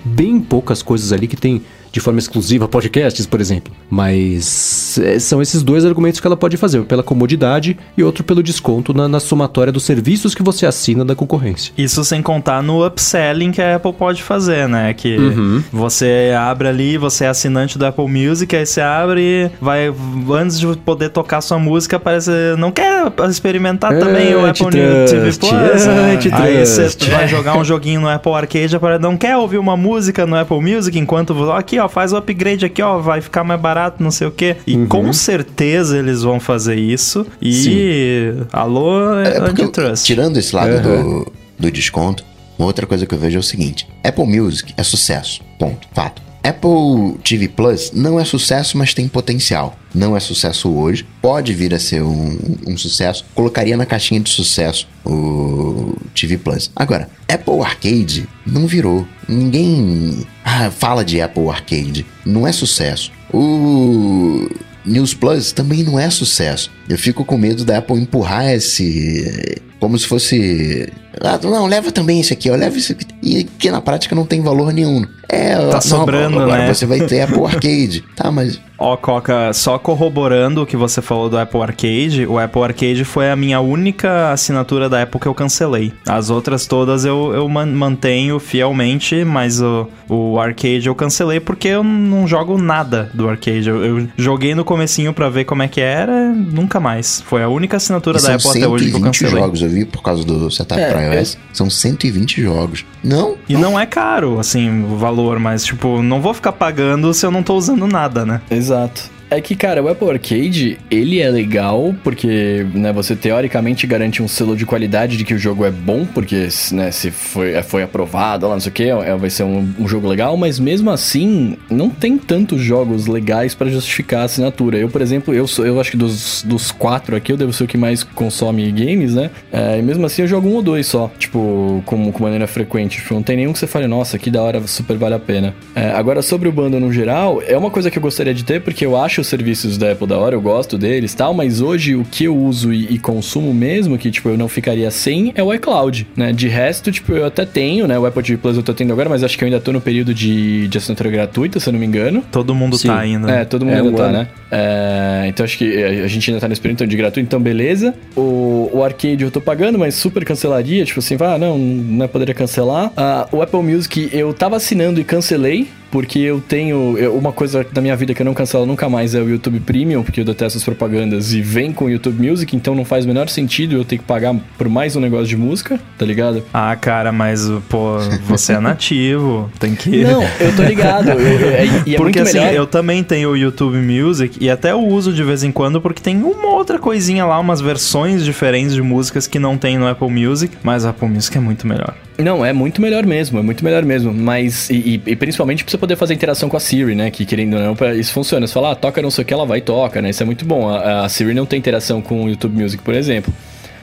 bem poucas coisas ali que tem de forma exclusiva podcasts, por exemplo. Mas é, são esses dois argumentos que ela pode fazer, um pela comodidade e outro pelo desconto na, na, somatória dos serviços que você assina da concorrência. Isso sem contar no upselling que a Apple pode fazer, né? Que uhum. você abre ali, você é assinante do Apple Music, aí você abre e vai, antes de poder tocar sua música, parece não quer experimentar é, também o Apple Trust, TV Plus. É, aí você vai jogar um joguinho no Apple Arcade, não quer ouvir uma música no Apple Music enquanto aqui, ó, ó, faz o upgrade aqui, ó, vai ficar mais barato, não sei o quê. E uhum. com certeza eles vão fazer isso. E Sim. alô, é, antitrust. Tirando esse lado uhum. do, do desconto, uma outra coisa que eu vejo é o seguinte: Apple Music é sucesso. Ponto. Fato. Apple TV Plus não é sucesso, mas tem potencial. Não é sucesso hoje, pode vir a ser um, um, sucesso. Colocaria na caixinha de sucesso o TV Plus. Agora, Apple Arcade não virou. Ninguém ah, fala de Apple Arcade. Não é sucesso. O News Plus também não é sucesso. Eu fico com medo da Apple empurrar esse. Como se fosse. Ah, não, leva também esse aqui, ó, leva esse aqui. E que na prática não tem valor nenhum. É, tá não, sobrando, agora né? você vai ter Apple Arcade. tá, mas Ó, Coca, só corroborando o que você falou do Apple Arcade, o Apple Arcade foi a minha única assinatura da Apple que eu cancelei. As outras todas eu, eu mantenho fielmente, mas o, o Arcade eu cancelei porque eu não jogo nada do Arcade. Eu, eu joguei no comecinho para ver como é que era, nunca mais. Foi a única assinatura da Apple até hoje que eu cancelei. jogos, eu vi por causa do setup é, para iOS. É. São 120 jogos. Não? E não é caro, assim, o valor, mas tipo, não vou ficar pagando se eu não tô usando nada, né? Exato. É que, cara, o Apple Arcade, ele é legal porque, né, você teoricamente garante um selo de qualidade de que o jogo é bom, porque, né, se foi, é, foi aprovado, lá, não sei o que, é, vai ser um, um, jogo legal, mas mesmo assim, não tem tantos jogos legais para justificar a assinatura. Eu, por exemplo, eu, sou, eu acho que dos, dos quatro aqui, eu devo ser o que mais consome games, né, é, e mesmo assim eu jogo um ou dois só, tipo, com, com maneira frequente. Tipo, não tem nenhum que você fale, nossa, que da hora, super vale a pena. É, agora, sobre o bando no geral, é uma coisa que eu gostaria de ter, porque eu acho os serviços da Apple da hora, eu gosto deles tal, mas hoje o que eu uso e, e, consumo mesmo, que tipo, eu não ficaria sem, é o iCloud, né? De resto, tipo, eu até tenho, né? O Apple TV Plus eu tô tendo agora, mas acho que eu ainda tô no período de, de assinatura gratuita, se eu não me engano. Todo mundo Sim. tá ainda. É, todo mundo é, ainda tá, né? É, então acho que a gente ainda tá nesse período então, de gratuito, então beleza. O, o Arcade eu tô pagando, mas super cancelaria, tipo assim, ah, não, não poderia cancelar. Uh, o Apple Music eu tava assinando e cancelei, porque eu tenho eu, uma coisa da minha vida que eu não cancelo nunca mais é o YouTube Premium, porque eu detesto as propagandas e vem com o YouTube Music, então não faz o menor sentido eu ter que pagar por mais um negócio de música, tá ligado? Ah, cara, mas, pô, você é nativo, tem que... Não, eu tô ligado, eu, eu, é, é Porque assim, melhor. eu também tenho o YouTube Music e até eu uso de vez em quando, porque tem uma outra coisinha lá, umas versões diferentes de músicas que não tem no Apple Music, mas o Apple Music é muito melhor. Não, é muito melhor mesmo, é muito melhor mesmo. Mas, e, e, e, principalmente pra você poder fazer interação com a Siri, né? Que querendo ou não, pra, isso funciona. Você fala, ah, toca não sei o que, ela vai e toca, né? Isso é muito bom. A, a Siri não tem interação com o YouTube Music, por exemplo.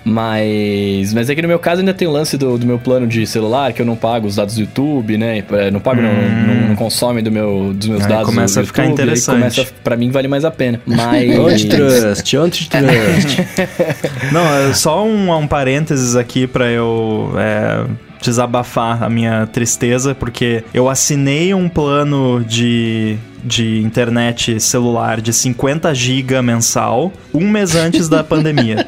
Mas, mas é que no meu caso ainda tem o lance do, do meu plano de celular, que eu não pago os dados do YouTube, né? Não pago, hum. não, não, não, consome do meu, dos meus aí dados começa a ficar interessante. Começa, pra mim vale mais a pena. Mas... antitrust, antitrust. não, é só um, um parênteses aqui pra eu... É desabafar a minha tristeza, porque eu assinei um plano de de internet celular de 50 GB mensal um mês antes da pandemia.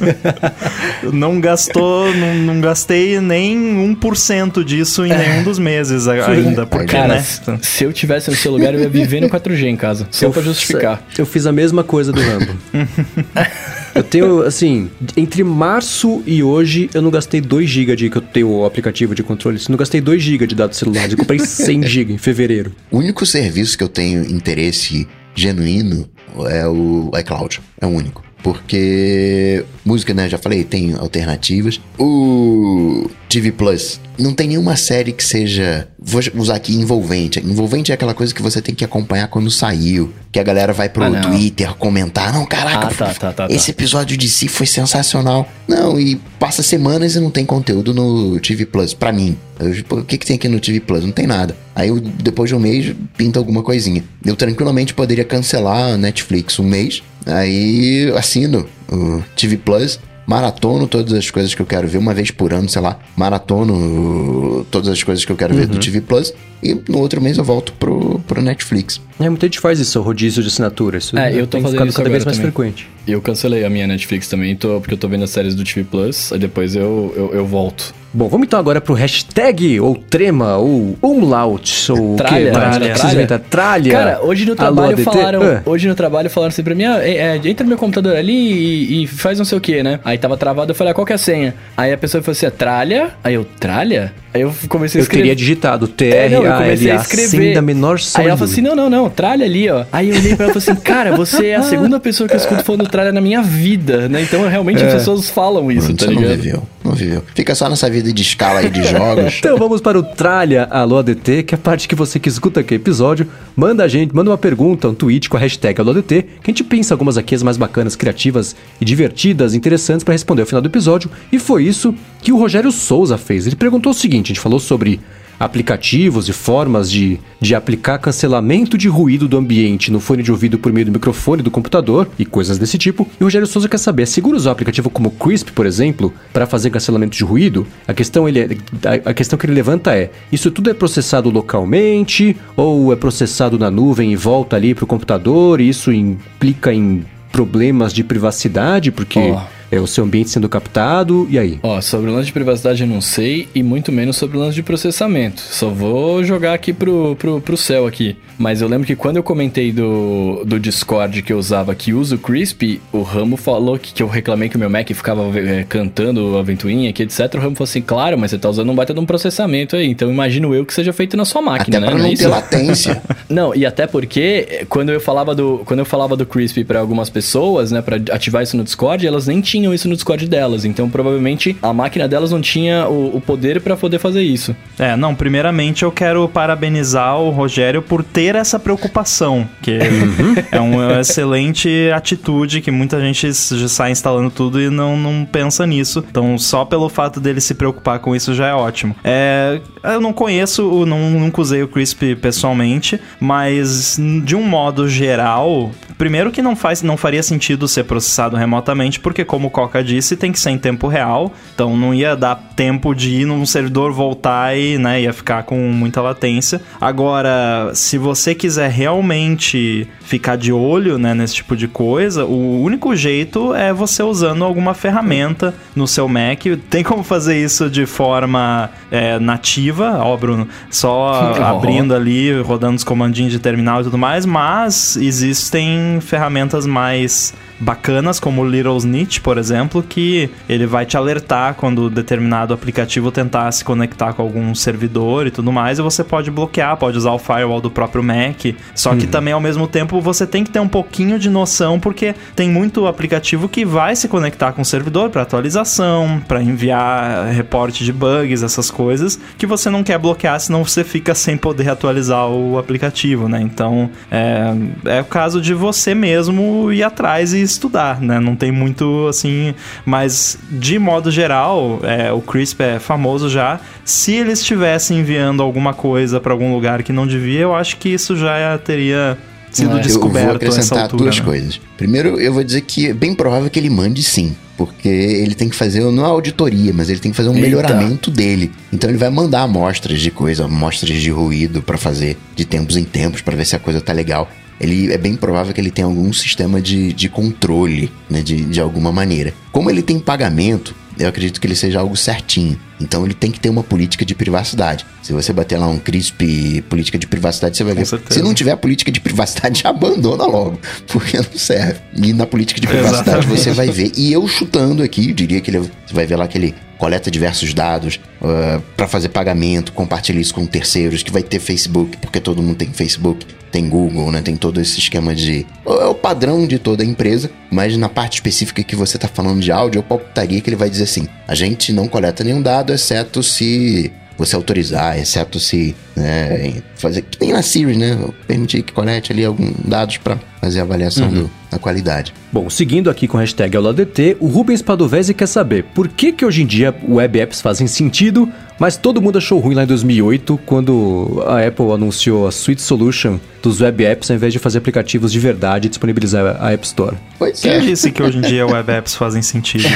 não gastou, não, não, gastei nem 1% disso em nenhum dos meses ainda. Porque, Cara, né? se eu tivesse no seu lugar, eu ia viver no 4G em casa. Só eu pra justificar. Eu fiz a mesma coisa do Rambo. eu tenho, assim, entre março e hoje, eu não gastei 2 GB de que eu tenho o aplicativo de controle. Eu não gastei 2 GB de dados celulares. Eu comprei 100 GB em fevereiro. O único serviço que eu tenho interesse genuíno é o iCloud. É o único. Porque música, né, já falei, tem alternativas. O TV Plus não tem nenhuma série que seja, vou usar aqui envolvente. Envolvente é aquela coisa que você tem que acompanhar quando saiu, que a galera vai pro ah, Twitter comentar, não, caraca, ah, tá, tá, tá, esse tá. episódio de si foi sensacional. Não, e passa semanas e não tem conteúdo no TV Plus para mim. Eu, o que que tem aqui no TV Plus? Não tem nada. Aí eu, depois de um mês pinta alguma coisinha. Eu tranquilamente poderia cancelar a Netflix um mês Aí assino o TV Plus, maratono todas as coisas que eu quero ver uma vez por ano, sei lá, maratono todas as coisas que eu quero uhum. ver do uhum. TV Plus e no outro mês eu volto pro, pro Netflix. É, muita gente faz isso, rodízio de assinatura. Isso é, eu tô fazendo isso cada vez mais também. frequente. Eu cancelei a minha Netflix também, tô, porque eu tô vendo as séries do TV Plus, aí depois eu, eu, eu volto. Bom, vamos então agora pro hashtag, ou trema, ou umlaut, ou tralha, o quê? Tralha. Tralha. tralha. Cara, hoje no trabalho falaram, ah. hoje no trabalho falaram assim pra mim, ah, é, é, entra no meu computador ali e, e, faz não sei o que, né? Aí tava travado, eu falei, ah, qual que é a senha? Aí a pessoa falou assim, é tralha? Aí eu, tralha? Aí eu comecei a escrever. Eu teria digitado T-R-A-L-A, é, sem da menor som. Aí ela falou assim, não, não, não, tralha ali, ó. Aí eu olhei pra ela e falei assim, cara, você é a segunda pessoa que eu escuto falando tralha na minha vida, né? Então realmente é. as pessoas falam isso, tá ligado? Não viveu, não viveu. Fica só nessa vida de escala aí de jogos. então vamos para o Tralha Alô ADT, que é a parte que você que escuta aqui o episódio, manda a gente, manda uma pergunta, um tweet com a hashtag AlôADT, que a gente pensa algumas aqui as mais bacanas, criativas e divertidas, interessantes para responder ao final do episódio. E foi isso que o Rogério Souza fez. Ele perguntou o seguinte: a gente falou sobre aplicativos e formas de, de aplicar cancelamento de ruído do ambiente no fone de ouvido por meio do microfone do computador e coisas desse tipo. E o Rogério Souza quer saber, é seguro usar um aplicativo como Crisp, por exemplo, para fazer cancelamento de ruído? A questão, ele é, a questão que ele levanta é, isso tudo é processado localmente ou é processado na nuvem e volta ali para o computador e isso implica em problemas de privacidade? Porque... Oh é o seu ambiente sendo captado, e aí? Ó, sobre o lance de privacidade eu não sei, e muito menos sobre o lance de processamento. Só vou jogar aqui pro, pro, pro céu aqui. Mas eu lembro que quando eu comentei do, do Discord que eu usava que uso Crispy, o Ramo falou que, que eu reclamei que o meu Mac ficava é, cantando a ventoinha, que etc. O Ramo falou assim, claro, mas você tá usando um baita de um processamento aí, então imagino eu que seja feito na sua máquina, até né? Pra não, não é ter latência. não, e até porque eh, quando eu falava do, quando eu falava do Crispy para algumas pessoas, né, para ativar isso no Discord, elas nem tinham tinham isso no Discord delas. Então, provavelmente, a máquina delas não tinha o, o poder para poder fazer isso. É, não, primeiramente eu quero parabenizar o Rogério por ter essa preocupação, que uhum. é uma excelente atitude que muita gente já sai instalando tudo e não, não pensa nisso. Então, só pelo fato dele se preocupar com isso já é ótimo. É, eu não conheço, não, nunca usei o Crisp pessoalmente, mas de um modo geral, primeiro que não faz, não faria sentido ser processado remotamente, porque como o Coca disse, tem que ser em tempo real. Então não ia dar tempo de ir num servidor voltar e, né, ia ficar com muita latência. Agora, se você quiser realmente ficar de olho, né, nesse tipo de coisa, o único jeito é você usando alguma ferramenta no seu Mac. Tem como fazer isso de forma é, nativa, ó, Bruno, só abrindo ali, rodando os comandinhos de terminal e tudo mais, mas existem ferramentas mais bacanas, como o Little Snitch, por exemplo, que ele vai te alertar quando determinado aplicativo tentar se conectar com algum servidor e tudo mais, e você pode bloquear, pode usar o firewall do próprio Mac. Só que uhum. também, ao mesmo tempo, você tem que ter um pouquinho de noção, porque tem muito aplicativo que vai se conectar com o servidor para atualização, para enviar reporte de bugs, essas coisas, que você não quer bloquear, senão você fica sem poder atualizar o aplicativo, né? Então, é, é o caso de você mesmo ir atrás e estudar, né? Não tem muito, assim, mas de modo geral, é, o Crisp é famoso já. Se ele estivesse enviando alguma coisa para algum lugar que não devia, eu acho que isso já teria sido é. descoberto. Eu vou acrescentar altura, duas né? coisas. Primeiro, eu vou dizer que é bem provável que ele mande sim. Porque ele tem que fazer, não é auditoria, mas ele tem que fazer um Eita. melhoramento dele. Então ele vai mandar amostras de coisa, amostras de ruído para fazer de tempos em tempos, para ver se a coisa tá legal ele é bem provável que ele tenha algum sistema de, de controle, né, de, de alguma maneira. Como ele tem pagamento, eu acredito que ele seja algo certinho. Então ele tem que ter uma política de privacidade. Se você bater lá um CRISP política de privacidade, você vai ver. Se não tiver política de privacidade, abandona logo, porque não serve. E na política de privacidade Exatamente. você vai ver. E eu chutando aqui, eu diria que ele, você vai ver lá que ele coleta diversos dados uh, ah, para fazer pagamento, compartilha isso com terceiros, que vai ter Facebook, porque todo mundo tem Facebook, tem Google, né? Tem todo esse esquema de. É o padrão de toda a empresa, mas na parte específica que você está falando de áudio, eu palpitaria que ele vai dizer assim: a gente não coleta nenhum dado, exceto se você autorizar, exceto se né, fazer que tem na Siri, né? Permitir que colete ali alguns dados para fazer a avaliação uhum. do, da qualidade. Bom, seguindo aqui com a hashtag AulaDT, o Rubens Padovese quer saber por que que hoje em dia web apps fazem sentido, mas todo mundo achou ruim lá em 2008 quando a Apple anunciou a Suite Solution dos web apps ao invés de fazer aplicativos de verdade e disponibilizar a App Store. Pois Quem é. disse que hoje em dia web apps fazem sentido?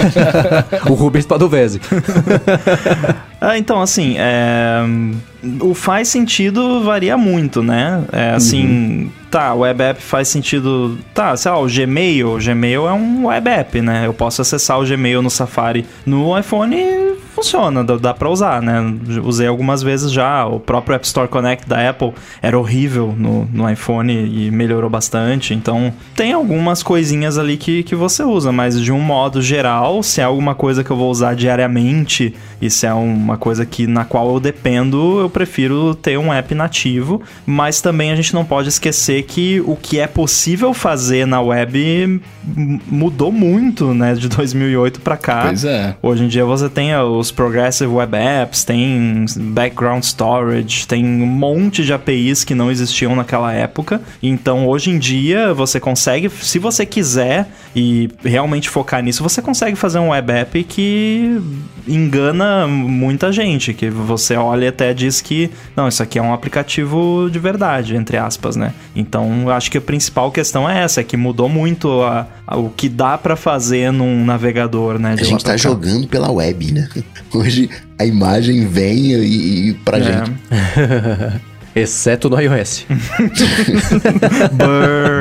o Rubens Padovese. ah, então, assim, é... o faz sentido varia muito, né? É, assim, uhum. tá, o web app faz sentido... Tá, sei lá, o Gmail, o Gmail é um web app, né? Eu posso acessar o Gmail no Safari no iPhone funciona, dá, dá pra usar, né? Usei algumas vezes já, o próprio App Store Connect da Apple era horrível no, no iPhone e melhorou bastante, então tem algumas coisinhas ali que, que você usa, mas de um modo geral, se é alguma coisa que eu vou usar diariamente e se é uma coisa que na qual eu dependo, eu prefiro ter um app nativo, mas também a gente não pode esquecer que o que é possível fazer na web mudou muito, né, de 2008 para cá. Pois é. Hoje em dia você tem os Progressive Web Apps, tem Background Storage, tem um monte de APIs que não existiam naquela época. Então, hoje em dia, você consegue, se você quiser e realmente focar nisso, você consegue fazer um web app que engana muita gente, que você olha e até diz que, não, isso aqui é um aplicativo de verdade, entre aspas, né? Então, acho que a principal questão é essa, é que mudou muito a, a o que dá para fazer num navegador, né? a gente tá jogando pela web, né? Hoje a imagem vem e, e pra é. gente. Exceto no iOS.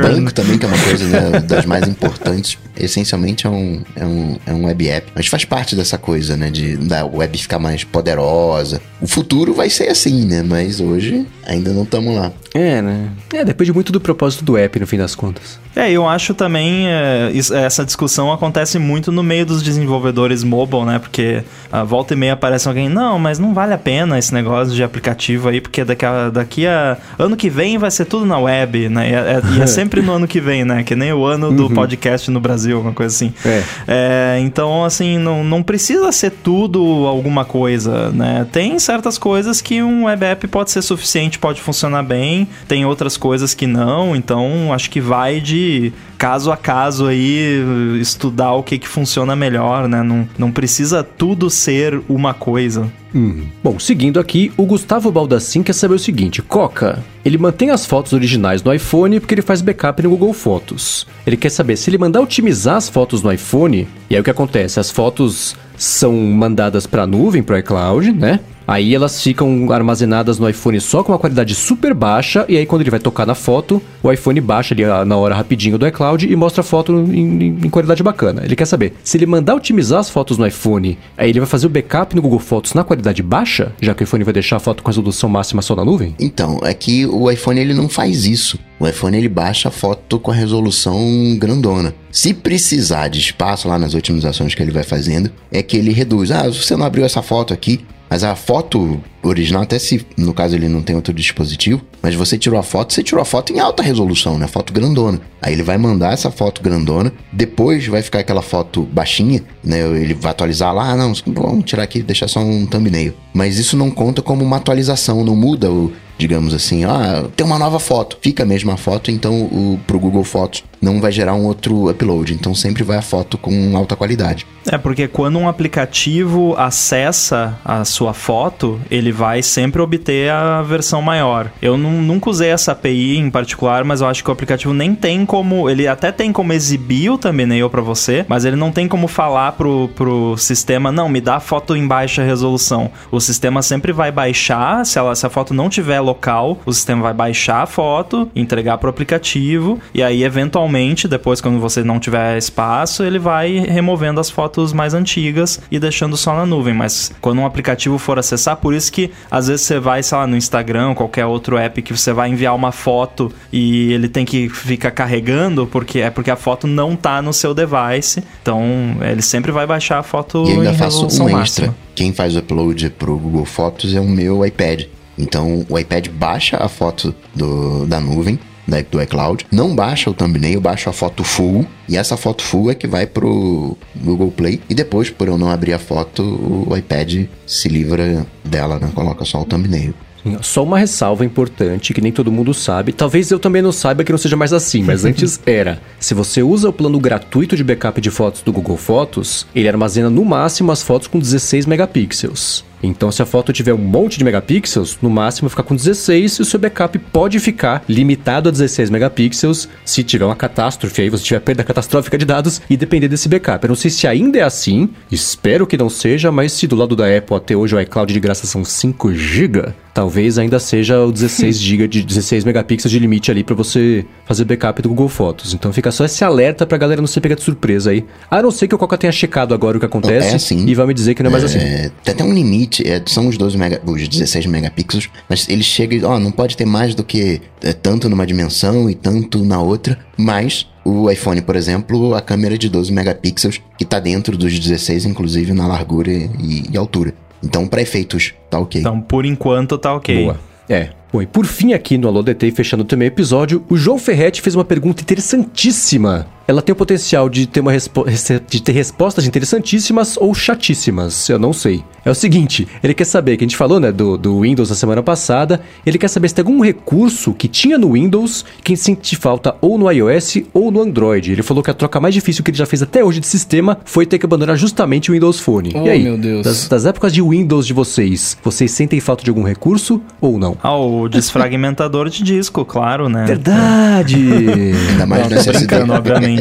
Banco também, que é uma coisa né, das mais importantes. Essencialmente é um, é, um, é um web app. Mas faz parte dessa coisa, né? De da web ficar mais poderosa. O futuro vai ser assim, né? Mas hoje ainda não estamos lá. É, né? É, depende muito do propósito do app, no fim das contas. É, eu acho também é, isso, essa discussão acontece muito no meio dos desenvolvedores mobile, né? Porque a volta e meia aparece alguém, não, mas não vale a pena esse negócio de aplicativo aí, porque daqui a, daqui a ano que vem vai ser tudo na web, né? E é, e é sempre no ano que vem, né? Que nem o ano do uhum. podcast no Brasil, uma coisa assim. É. É, então, assim, não, não precisa ser tudo alguma coisa, né? Tem certas coisas que um web app pode ser suficiente, pode funcionar bem, tem outras coisas que não, então acho que vai de caso a caso aí estudar o que que funciona melhor, né? Não, não precisa tudo ser uma coisa. Hum. Bom, seguindo aqui, o Gustavo Baldassin quer saber o seguinte: Coca, ele mantém as fotos originais no iPhone porque ele faz backup no Google Fotos. Ele quer saber se ele mandar otimizar as fotos no iPhone, e aí o que acontece? As fotos são mandadas para a nuvem, para o iCloud, né? Aí elas ficam armazenadas no iPhone só com uma qualidade super baixa, e aí quando ele vai tocar na foto, o iPhone baixa ali na hora rapidinho do iCloud e mostra a foto em, em, qualidade bacana. Ele quer saber, se ele mandar otimizar as fotos no iPhone, aí ele vai fazer o backup no Google Fotos na qualidade baixa, já que o iPhone vai deixar a foto com resolução máxima só na nuvem? Então, é que o iPhone ele não faz isso. O iPhone ele baixa a foto com a resolução grandona. Se precisar de espaço lá nas otimizações que ele vai fazendo, é que ele reduz. Ah, você não abriu essa foto aqui, mas a foto original, até se no caso ele não tem outro dispositivo, mas você tirou a foto, você tirou a foto em alta resolução, né? Foto grandona. Aí ele vai mandar essa foto grandona, depois vai ficar aquela foto baixinha, né? Ele vai atualizar lá, ah, não, vamos tirar aqui, deixar só um thumbnail. Mas isso não conta como uma atualização, não muda o, digamos assim, ah, tem uma nova foto, fica a mesma foto, então o, pro Google Fotos não vai gerar um outro upload, então sempre vai a foto com alta qualidade. É, porque quando um aplicativo acessa a sua foto, ele vai sempre obter a versão maior. Eu nunca usei essa API em particular, mas eu acho que o aplicativo nem tem como. Ele até tem como exibir o thumbnail para você, mas ele não tem como falar pro, pro sistema, não, me dá a foto em baixa resolução. O sistema sempre vai baixar, se, ela, se a foto não tiver local, o sistema vai baixar a foto, entregar pro aplicativo, e aí, eventualmente, depois, quando você não tiver espaço, ele vai removendo as fotos mais antigas e deixando só na nuvem. Mas quando um aplicativo for acessar, por isso que às vezes você vai, sei lá, no Instagram, qualquer outro app que você vai enviar uma foto e ele tem que ficar carregando, porque é porque a foto não tá no seu device. Então, ele sempre vai baixar a foto e ainda em faço um extra. Quem faz o upload pro Google Fotos é o meu iPad. Então o iPad baixa a foto do, da nuvem, né, do iCloud, não baixa o thumbnail, baixa a foto full, e essa foto full é que vai pro Google Play, e depois, por eu não abrir a foto, o iPad se livra dela, né, coloca só o thumbnail. Só uma ressalva importante que nem todo mundo sabe. Talvez eu também não saiba que não seja mais assim, mas antes era. Se você usa o plano gratuito de backup de fotos do Google Fotos, ele armazena no máximo as fotos com 16 megapixels. Então, se a foto tiver um monte de megapixels, no máximo ficar com 16 e o seu backup pode ficar limitado a 16 megapixels se tiver uma catástrofe aí, você tiver perda catastrófica de dados e depender desse backup. Eu não sei se ainda é assim, espero que não seja, mas se do lado da Apple até hoje o iCloud de graça são 5 GB, talvez ainda seja o 16 GB de 16 megapixels de limite ali para você fazer backup do Google Fotos. Então fica só esse alerta pra galera não ser pegar de surpresa aí. A não ser que o Coca tenha checado agora o que acontece é assim. e vai me dizer que não é mais assim. É, tem até um limite limite é, são os 12 mega, os 16 megapixels, mas ele chega e, ó, não pode ter mais do que é, tanto numa dimensão e tanto na outra, mas o iPhone, por exemplo, a câmera é de 12 megapixels, que está dentro dos 16, inclusive na largura e, e altura. Então, para efeitos, tá ok. Então, por enquanto, tá ok. Boa. É, Bom, e por fim aqui no Alô DT, fechando também o episódio, o João Ferretti fez uma pergunta interessantíssima ela tem o potencial de ter, uma de ter respostas interessantíssimas ou chatíssimas, eu não sei. É o seguinte, ele quer saber, que a gente falou, né, do, do Windows na semana passada, ele quer saber se tem algum recurso que tinha no Windows que sente falta ou no iOS ou no Android. Ele falou que a troca mais difícil que ele já fez até hoje de sistema foi ter que abandonar justamente o Windows Phone. Oh, e aí, meu Deus. Das, das épocas de Windows de vocês, vocês sentem falta de algum recurso ou não? Ah, o desfragmentador de disco, claro, né? Verdade! Ainda mais nessa brincando, obviamente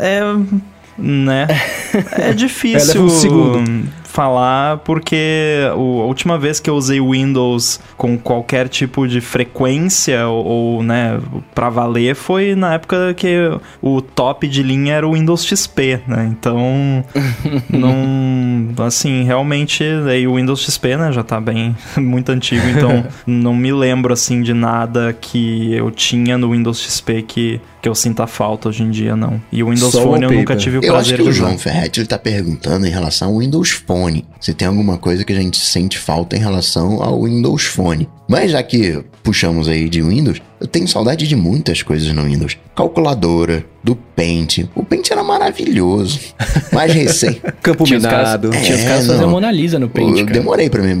É. Né? É difícil. um segundo falar porque a última vez que eu usei Windows com qualquer tipo de frequência ou, ou né, para valer foi na época que o top de linha era o Windows XP, né? Então, não, assim, realmente aí o Windows XP, né, já tá bem muito antigo, então não me lembro assim de nada que eu tinha no Windows XP que que eu sinta falta hoje em dia, não. E o Windows Só Phone eu nunca tive o eu prazer de usar. Eu acho que o João Ferretti ele tá perguntando em relação ao Windows Phone. Se tem alguma coisa que a gente sente falta em relação ao Windows Phone. Mas já que puxamos aí de Windows, eu tenho saudade de muitas coisas no Windows. Calculadora, do Paint. O Paint era maravilhoso. Mais recente. Campo tinha minado. Os tinha os caras é, fazendo Mona Lisa no Paint, Eu cara. demorei pra me,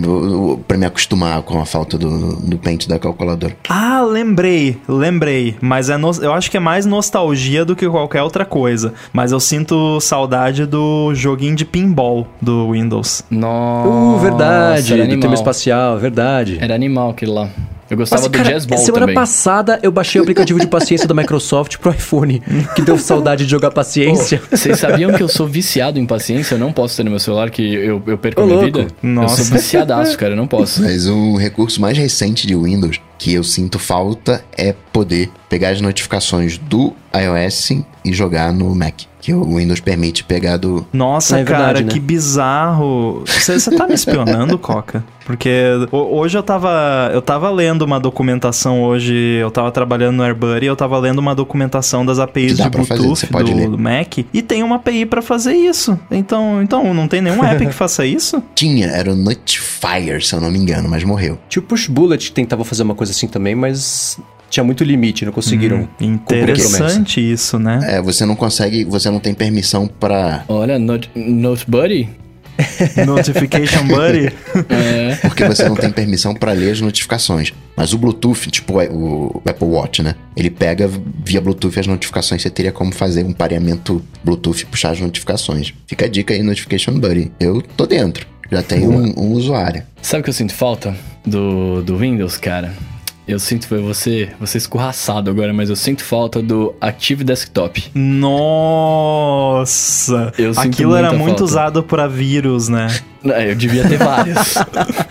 pra me acostumar com a falta do, do Paint da calculadora. Ah, lembrei. Lembrei. Mas é no, eu acho que é mais nostalgia do que qualquer outra coisa. Mas eu sinto saudade do joguinho de pinball do Windows. Nossa. Uh, verdade. Do tema espacial, verdade. Era animal aquele lá. Eu gostava Mas, do cara, Jazz Ball semana também. passada eu baixei o aplicativo de paciência da Microsoft pro iPhone, que deu saudade de jogar paciência. Oh, vocês sabiam que eu sou viciado em paciência? Eu não posso ter no meu celular que eu, eu perco a minha vida? Nossa. Eu sou viciadaço, cara, eu não posso. Mas um recurso mais recente de Windows que eu sinto falta é poder pegar as notificações do iOS e jogar no Mac. Que o Windows permite pegar do. Nossa, é cara, verdade, né? que bizarro. Você tá me espionando, Coca? Porque hoje eu tava, eu tava lendo uma documentação hoje, eu tava trabalhando no AirBuddy, eu tava lendo uma documentação das APIs de Bluetooth do, do, Mac e tem uma API para fazer isso. Então, então não tem nenhum app que faça isso? Tinha, era o Notifier, se eu não me engano, mas morreu. Tinha o Push Bullet que tentava fazer uma coisa assim também, mas tinha muito limite, não conseguiram. Hum, interessante isso, né? É, você não consegue, você não tem permissão para. Olha, Note, Note Buddy. Notification Buddy? é. Porque você não tem permissão para ler as notificações. Mas o Bluetooth, tipo o Apple Watch, né? Ele pega via Bluetooth as notificações. Você teria como fazer um pareamento Bluetooth e puxar as notificações. Fica a dica aí, Notification Buddy. Eu tô dentro. Já tenho um, um usuário. Sabe o que eu sinto falta do, do Windows, cara? Eu sinto você, você escorraçado agora, mas eu sinto falta do Active Desktop. Nossa! Eu Aquilo era muito falta. usado para vírus, né? Eu devia ter vários.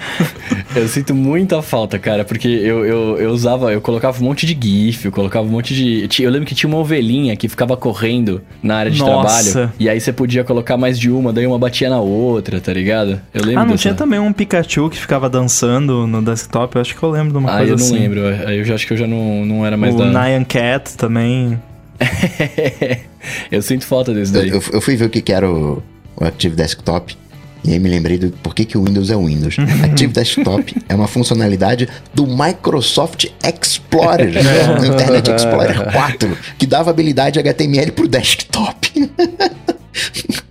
eu sinto muita falta, cara, porque eu, eu, eu usava, eu colocava um monte de GIF, eu colocava um monte de. Eu lembro que tinha uma ovelhinha que ficava correndo na área de Nossa. trabalho. E aí você podia colocar mais de uma, daí uma batia na outra, tá ligado? Eu lembro. Ah, não dessa... tinha também um Pikachu que ficava dançando no desktop? Eu acho que eu lembro de uma ah, coisa eu não assim. Lembro. Aí eu já acho que eu já não, não era mais o da. O Nyan Cat também. eu sinto falta desse daí. Eu, eu fui ver o que, que era o, o Active Desktop. E aí me lembrei do por que, que o Windows é o Windows. Active Desktop é uma funcionalidade do Microsoft Explorer, né? no Internet Explorer 4, que dava habilidade HTML para o desktop.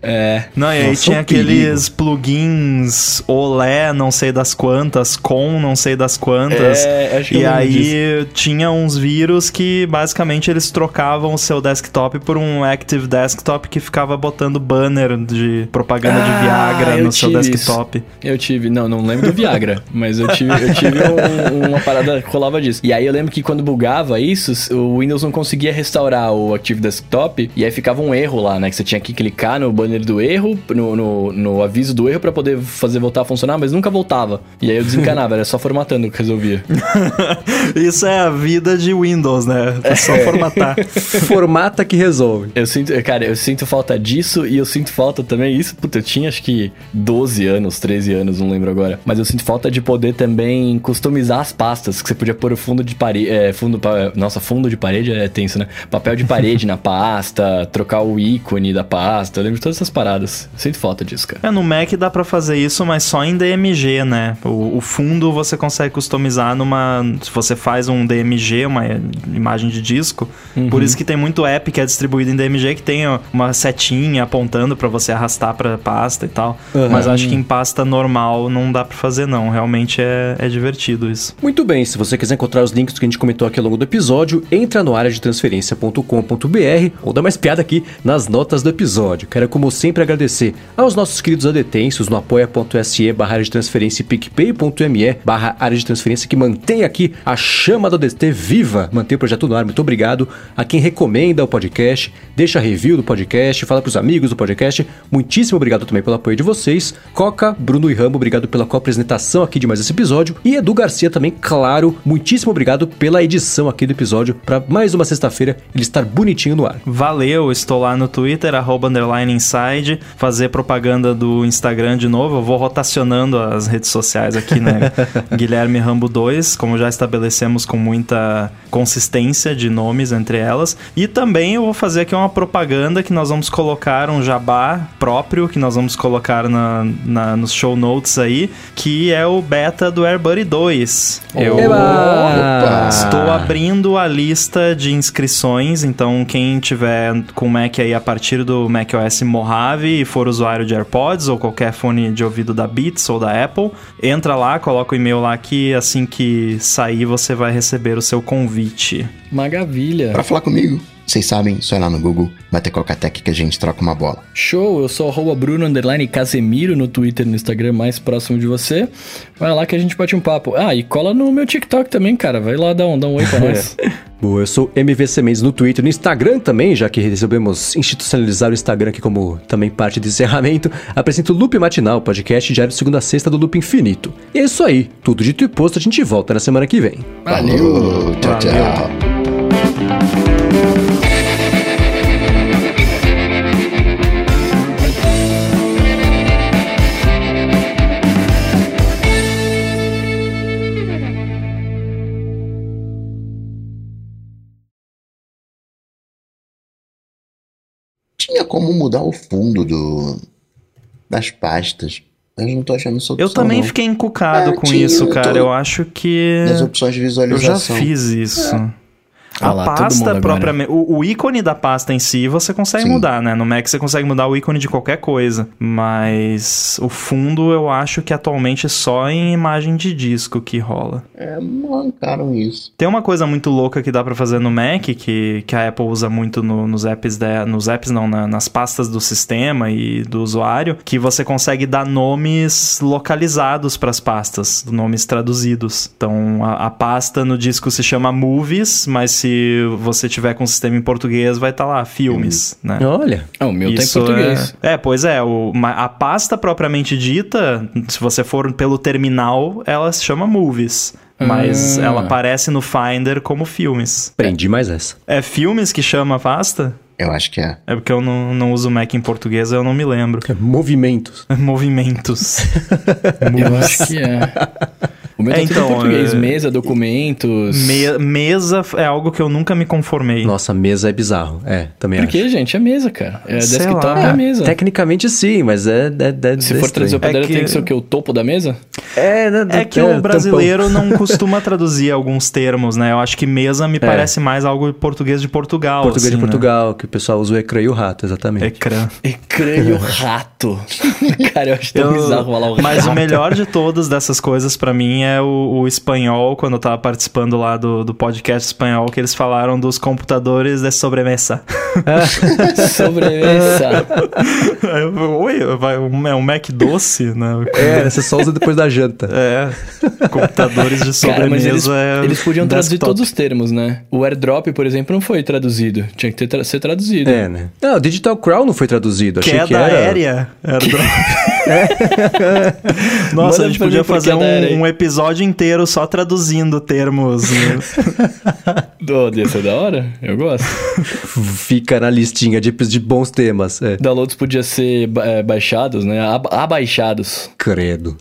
É. Não, e aí Nossa, tinha aqueles plugins Olé, não sei das quantas, com não sei das quantas. É, acho que E aí disso. tinha uns vírus que basicamente eles trocavam o seu desktop por um Active Desktop que ficava botando banner de propaganda ah, de Viagra no seu desktop. Isso. Eu tive, não, não lembro do Viagra, mas eu tive, eu tive um, uma parada que rolava disso. E aí eu lembro que quando bugava isso, o Windows não conseguia restaurar o Active Desktop e aí ficava um erro lá, né? Que você tinha que clicar no banner do erro, no, no, no aviso do erro para poder fazer voltar a funcionar, mas nunca voltava. E aí eu desencanava, era só formatando que resolvia. Isso é a vida de Windows, né? É só formatar. Formata que resolve. Eu sinto, cara, eu sinto falta disso e eu sinto falta também isso, puta, eu tinha acho que 12 anos, 13 anos, não lembro agora, mas eu sinto falta de poder também customizar as pastas, que você podia pôr o fundo de parede, é, fundo, nossa, fundo de parede é tenso, né? Papel de parede na pasta, trocar o ícone da pasta, eu lembro de todas essas paradas. Sinto falta disso, cara. É, no Mac dá para fazer isso, mas só em DMG, né? O, o, fundo você consegue customizar numa. Se você faz um DMG, uma imagem de disco. Uhum. Por isso que tem muito app que é distribuído em DMG que tem uma setinha apontando para você arrastar pra pasta e tal. Uhum. Mas acho que em pasta normal não dá para fazer, não. Realmente é, é divertido isso. Muito bem, se você quiser encontrar os links que a gente comentou aqui ao longo do episódio, entra no área de transferência.com.br ou dá mais piada aqui nas notas do episódio. Quero, como sempre, agradecer aos nossos queridos adetensos no apoia.se barra área de transferência e picpay.me barra área de transferência que mantém aqui a chama do ADT viva, mantém o projeto no ar. Muito obrigado a quem recomenda o podcast, deixa review do podcast, fala pros amigos do podcast. Muitíssimo obrigado também pelo apoio de vocês. Coca, Bruno e Rambo, obrigado pela co-apresentação aqui de mais esse episódio. E Edu Garcia também, claro, muitíssimo obrigado pela edição aqui do episódio para mais uma sexta-feira ele estar bonitinho no ar. Valeu, estou lá no Twitter, arroba underline inside, fazer propaganda do Instagram de novo. Eu vou rotacionando as redes sociais aqui, né? Guilherme Rambo 2, como já estabelecemos com muita consistência de nomes entre elas. E também eu vou fazer aqui uma propaganda que nós vamos colocar um jabá próprio, que nós vamos colocar na, na nos show notes aí, que é o beta do AirBuddy 2. Eu Opa! estou abrindo a lista de inscrições, então quem tiver com o Mac aí a partir do macOS Mojave e for usuário de AirPods ou qualquer fone de ouvido da Beats ou da Apple, entra lá, coloca o e-mail lá que assim que sair você vai receber o seu convite. Maravilha. Para falar comigo. Vocês sabem, só ir lá no Google, bater Cocatec que a gente troca uma bola. Show, eu sou arroba Bruno Underline Casemiro no Twitter e no Instagram mais próximo de você. Vai lá que a gente bate um papo. Ah, e cola no meu TikTok também, cara. Vai lá dar um, dar um oi pra nós. Boa, eu sou MVC Mendes no Twitter, no Instagram também, já que recebemos institucionalizar o Instagram aqui como também parte de encerramento. Apresento o Loop Matinal, podcast diário de segunda a sexta do Loop Infinito. E é isso aí, tudo dito e posto, a gente volta na semana que vem. Valeu, tchau, tchau. Como mudar o fundo do, das pastas. Mas não tô achando essa opção. Eu também não. fiquei encucado é, com tinha, isso, cara. Eu, eu acho que. Nas opções de visualização. Eu já fiz isso. É. A ah lá, pasta propriamente. O, o, ícone da pasta em si você consegue Sim. mudar, né? No Mac você consegue mudar o ícone de qualquer coisa. Mas o fundo eu acho que atualmente é só em imagem de disco que rola. É, mancaram isso. Tem uma coisa muito louca que dá para fazer no Mac, que, que a Apple usa muito no, nos apps, de, nos apps não, na, nas pastas do sistema e do usuário, que você consegue dar nomes localizados para as pastas, nomes traduzidos. Então a, a pasta no disco se chama Movies, mas se você tiver com o sistema em português, vai estar tá lá, filmes, hum. né? Olha. Ah, o meu Isso tá em português. É, é pois é. O, a pasta propriamente dita, se você for pelo terminal, ela se chama Movies. Mas ah. ela aparece no Finder como filmes. Aprendi mais essa. É filmes que chama a pasta? Eu acho que é. É porque eu não, não uso Mac em português, eu não me lembro. É movimentos. movimentos. eu acho que é. O meu tá é, então, em português. É... Mesa, documentos. Me... Mesa é algo que eu nunca me conformei. Nossa, mesa é bizarro. É, também Por que, gente? É mesa, cara. É Sei desktop lá. é mesa. Tecnicamente sim, mas é. é, é Se for traduzir o padeiro, é que... tem que ser o quê? O topo da mesa? É, né, é que o brasileiro tampão. não costuma traduzir alguns termos, né? Eu acho que mesa me é. parece mais algo português de Portugal. Português assim, de Portugal, né? que o pessoal usa o ecrã e o rato, exatamente. Ecrã. Ecrã e o rato. cara, eu acho tão eu... bizarro falar o Mas rato. o melhor de todas dessas coisas para mim é o, o espanhol, quando eu tava participando lá do, do podcast espanhol, que eles falaram dos computadores de sobremesa. sobremesa. Oi, vai, é um Mac doce, né? É, você só usa depois da janta. É. Computadores de sobremesa Cara, eles, é eles, podiam traduzir todos os termos, né? O airdrop, por exemplo, não foi traduzido. Tinha que ter tra ser traduzido. É, né? Não, o Digital Crown não foi traduzido. Achei Queda que era... aérea. Airdrop. Nossa, Manda a gente podia fazer um, um, episódio inteiro só traduzindo termos. Né? Ia ser da hora? Eu gosto. Fica na listinha de, de bons temas. É. Downloads podia ser é, baixados, né? Abaixados. Credo.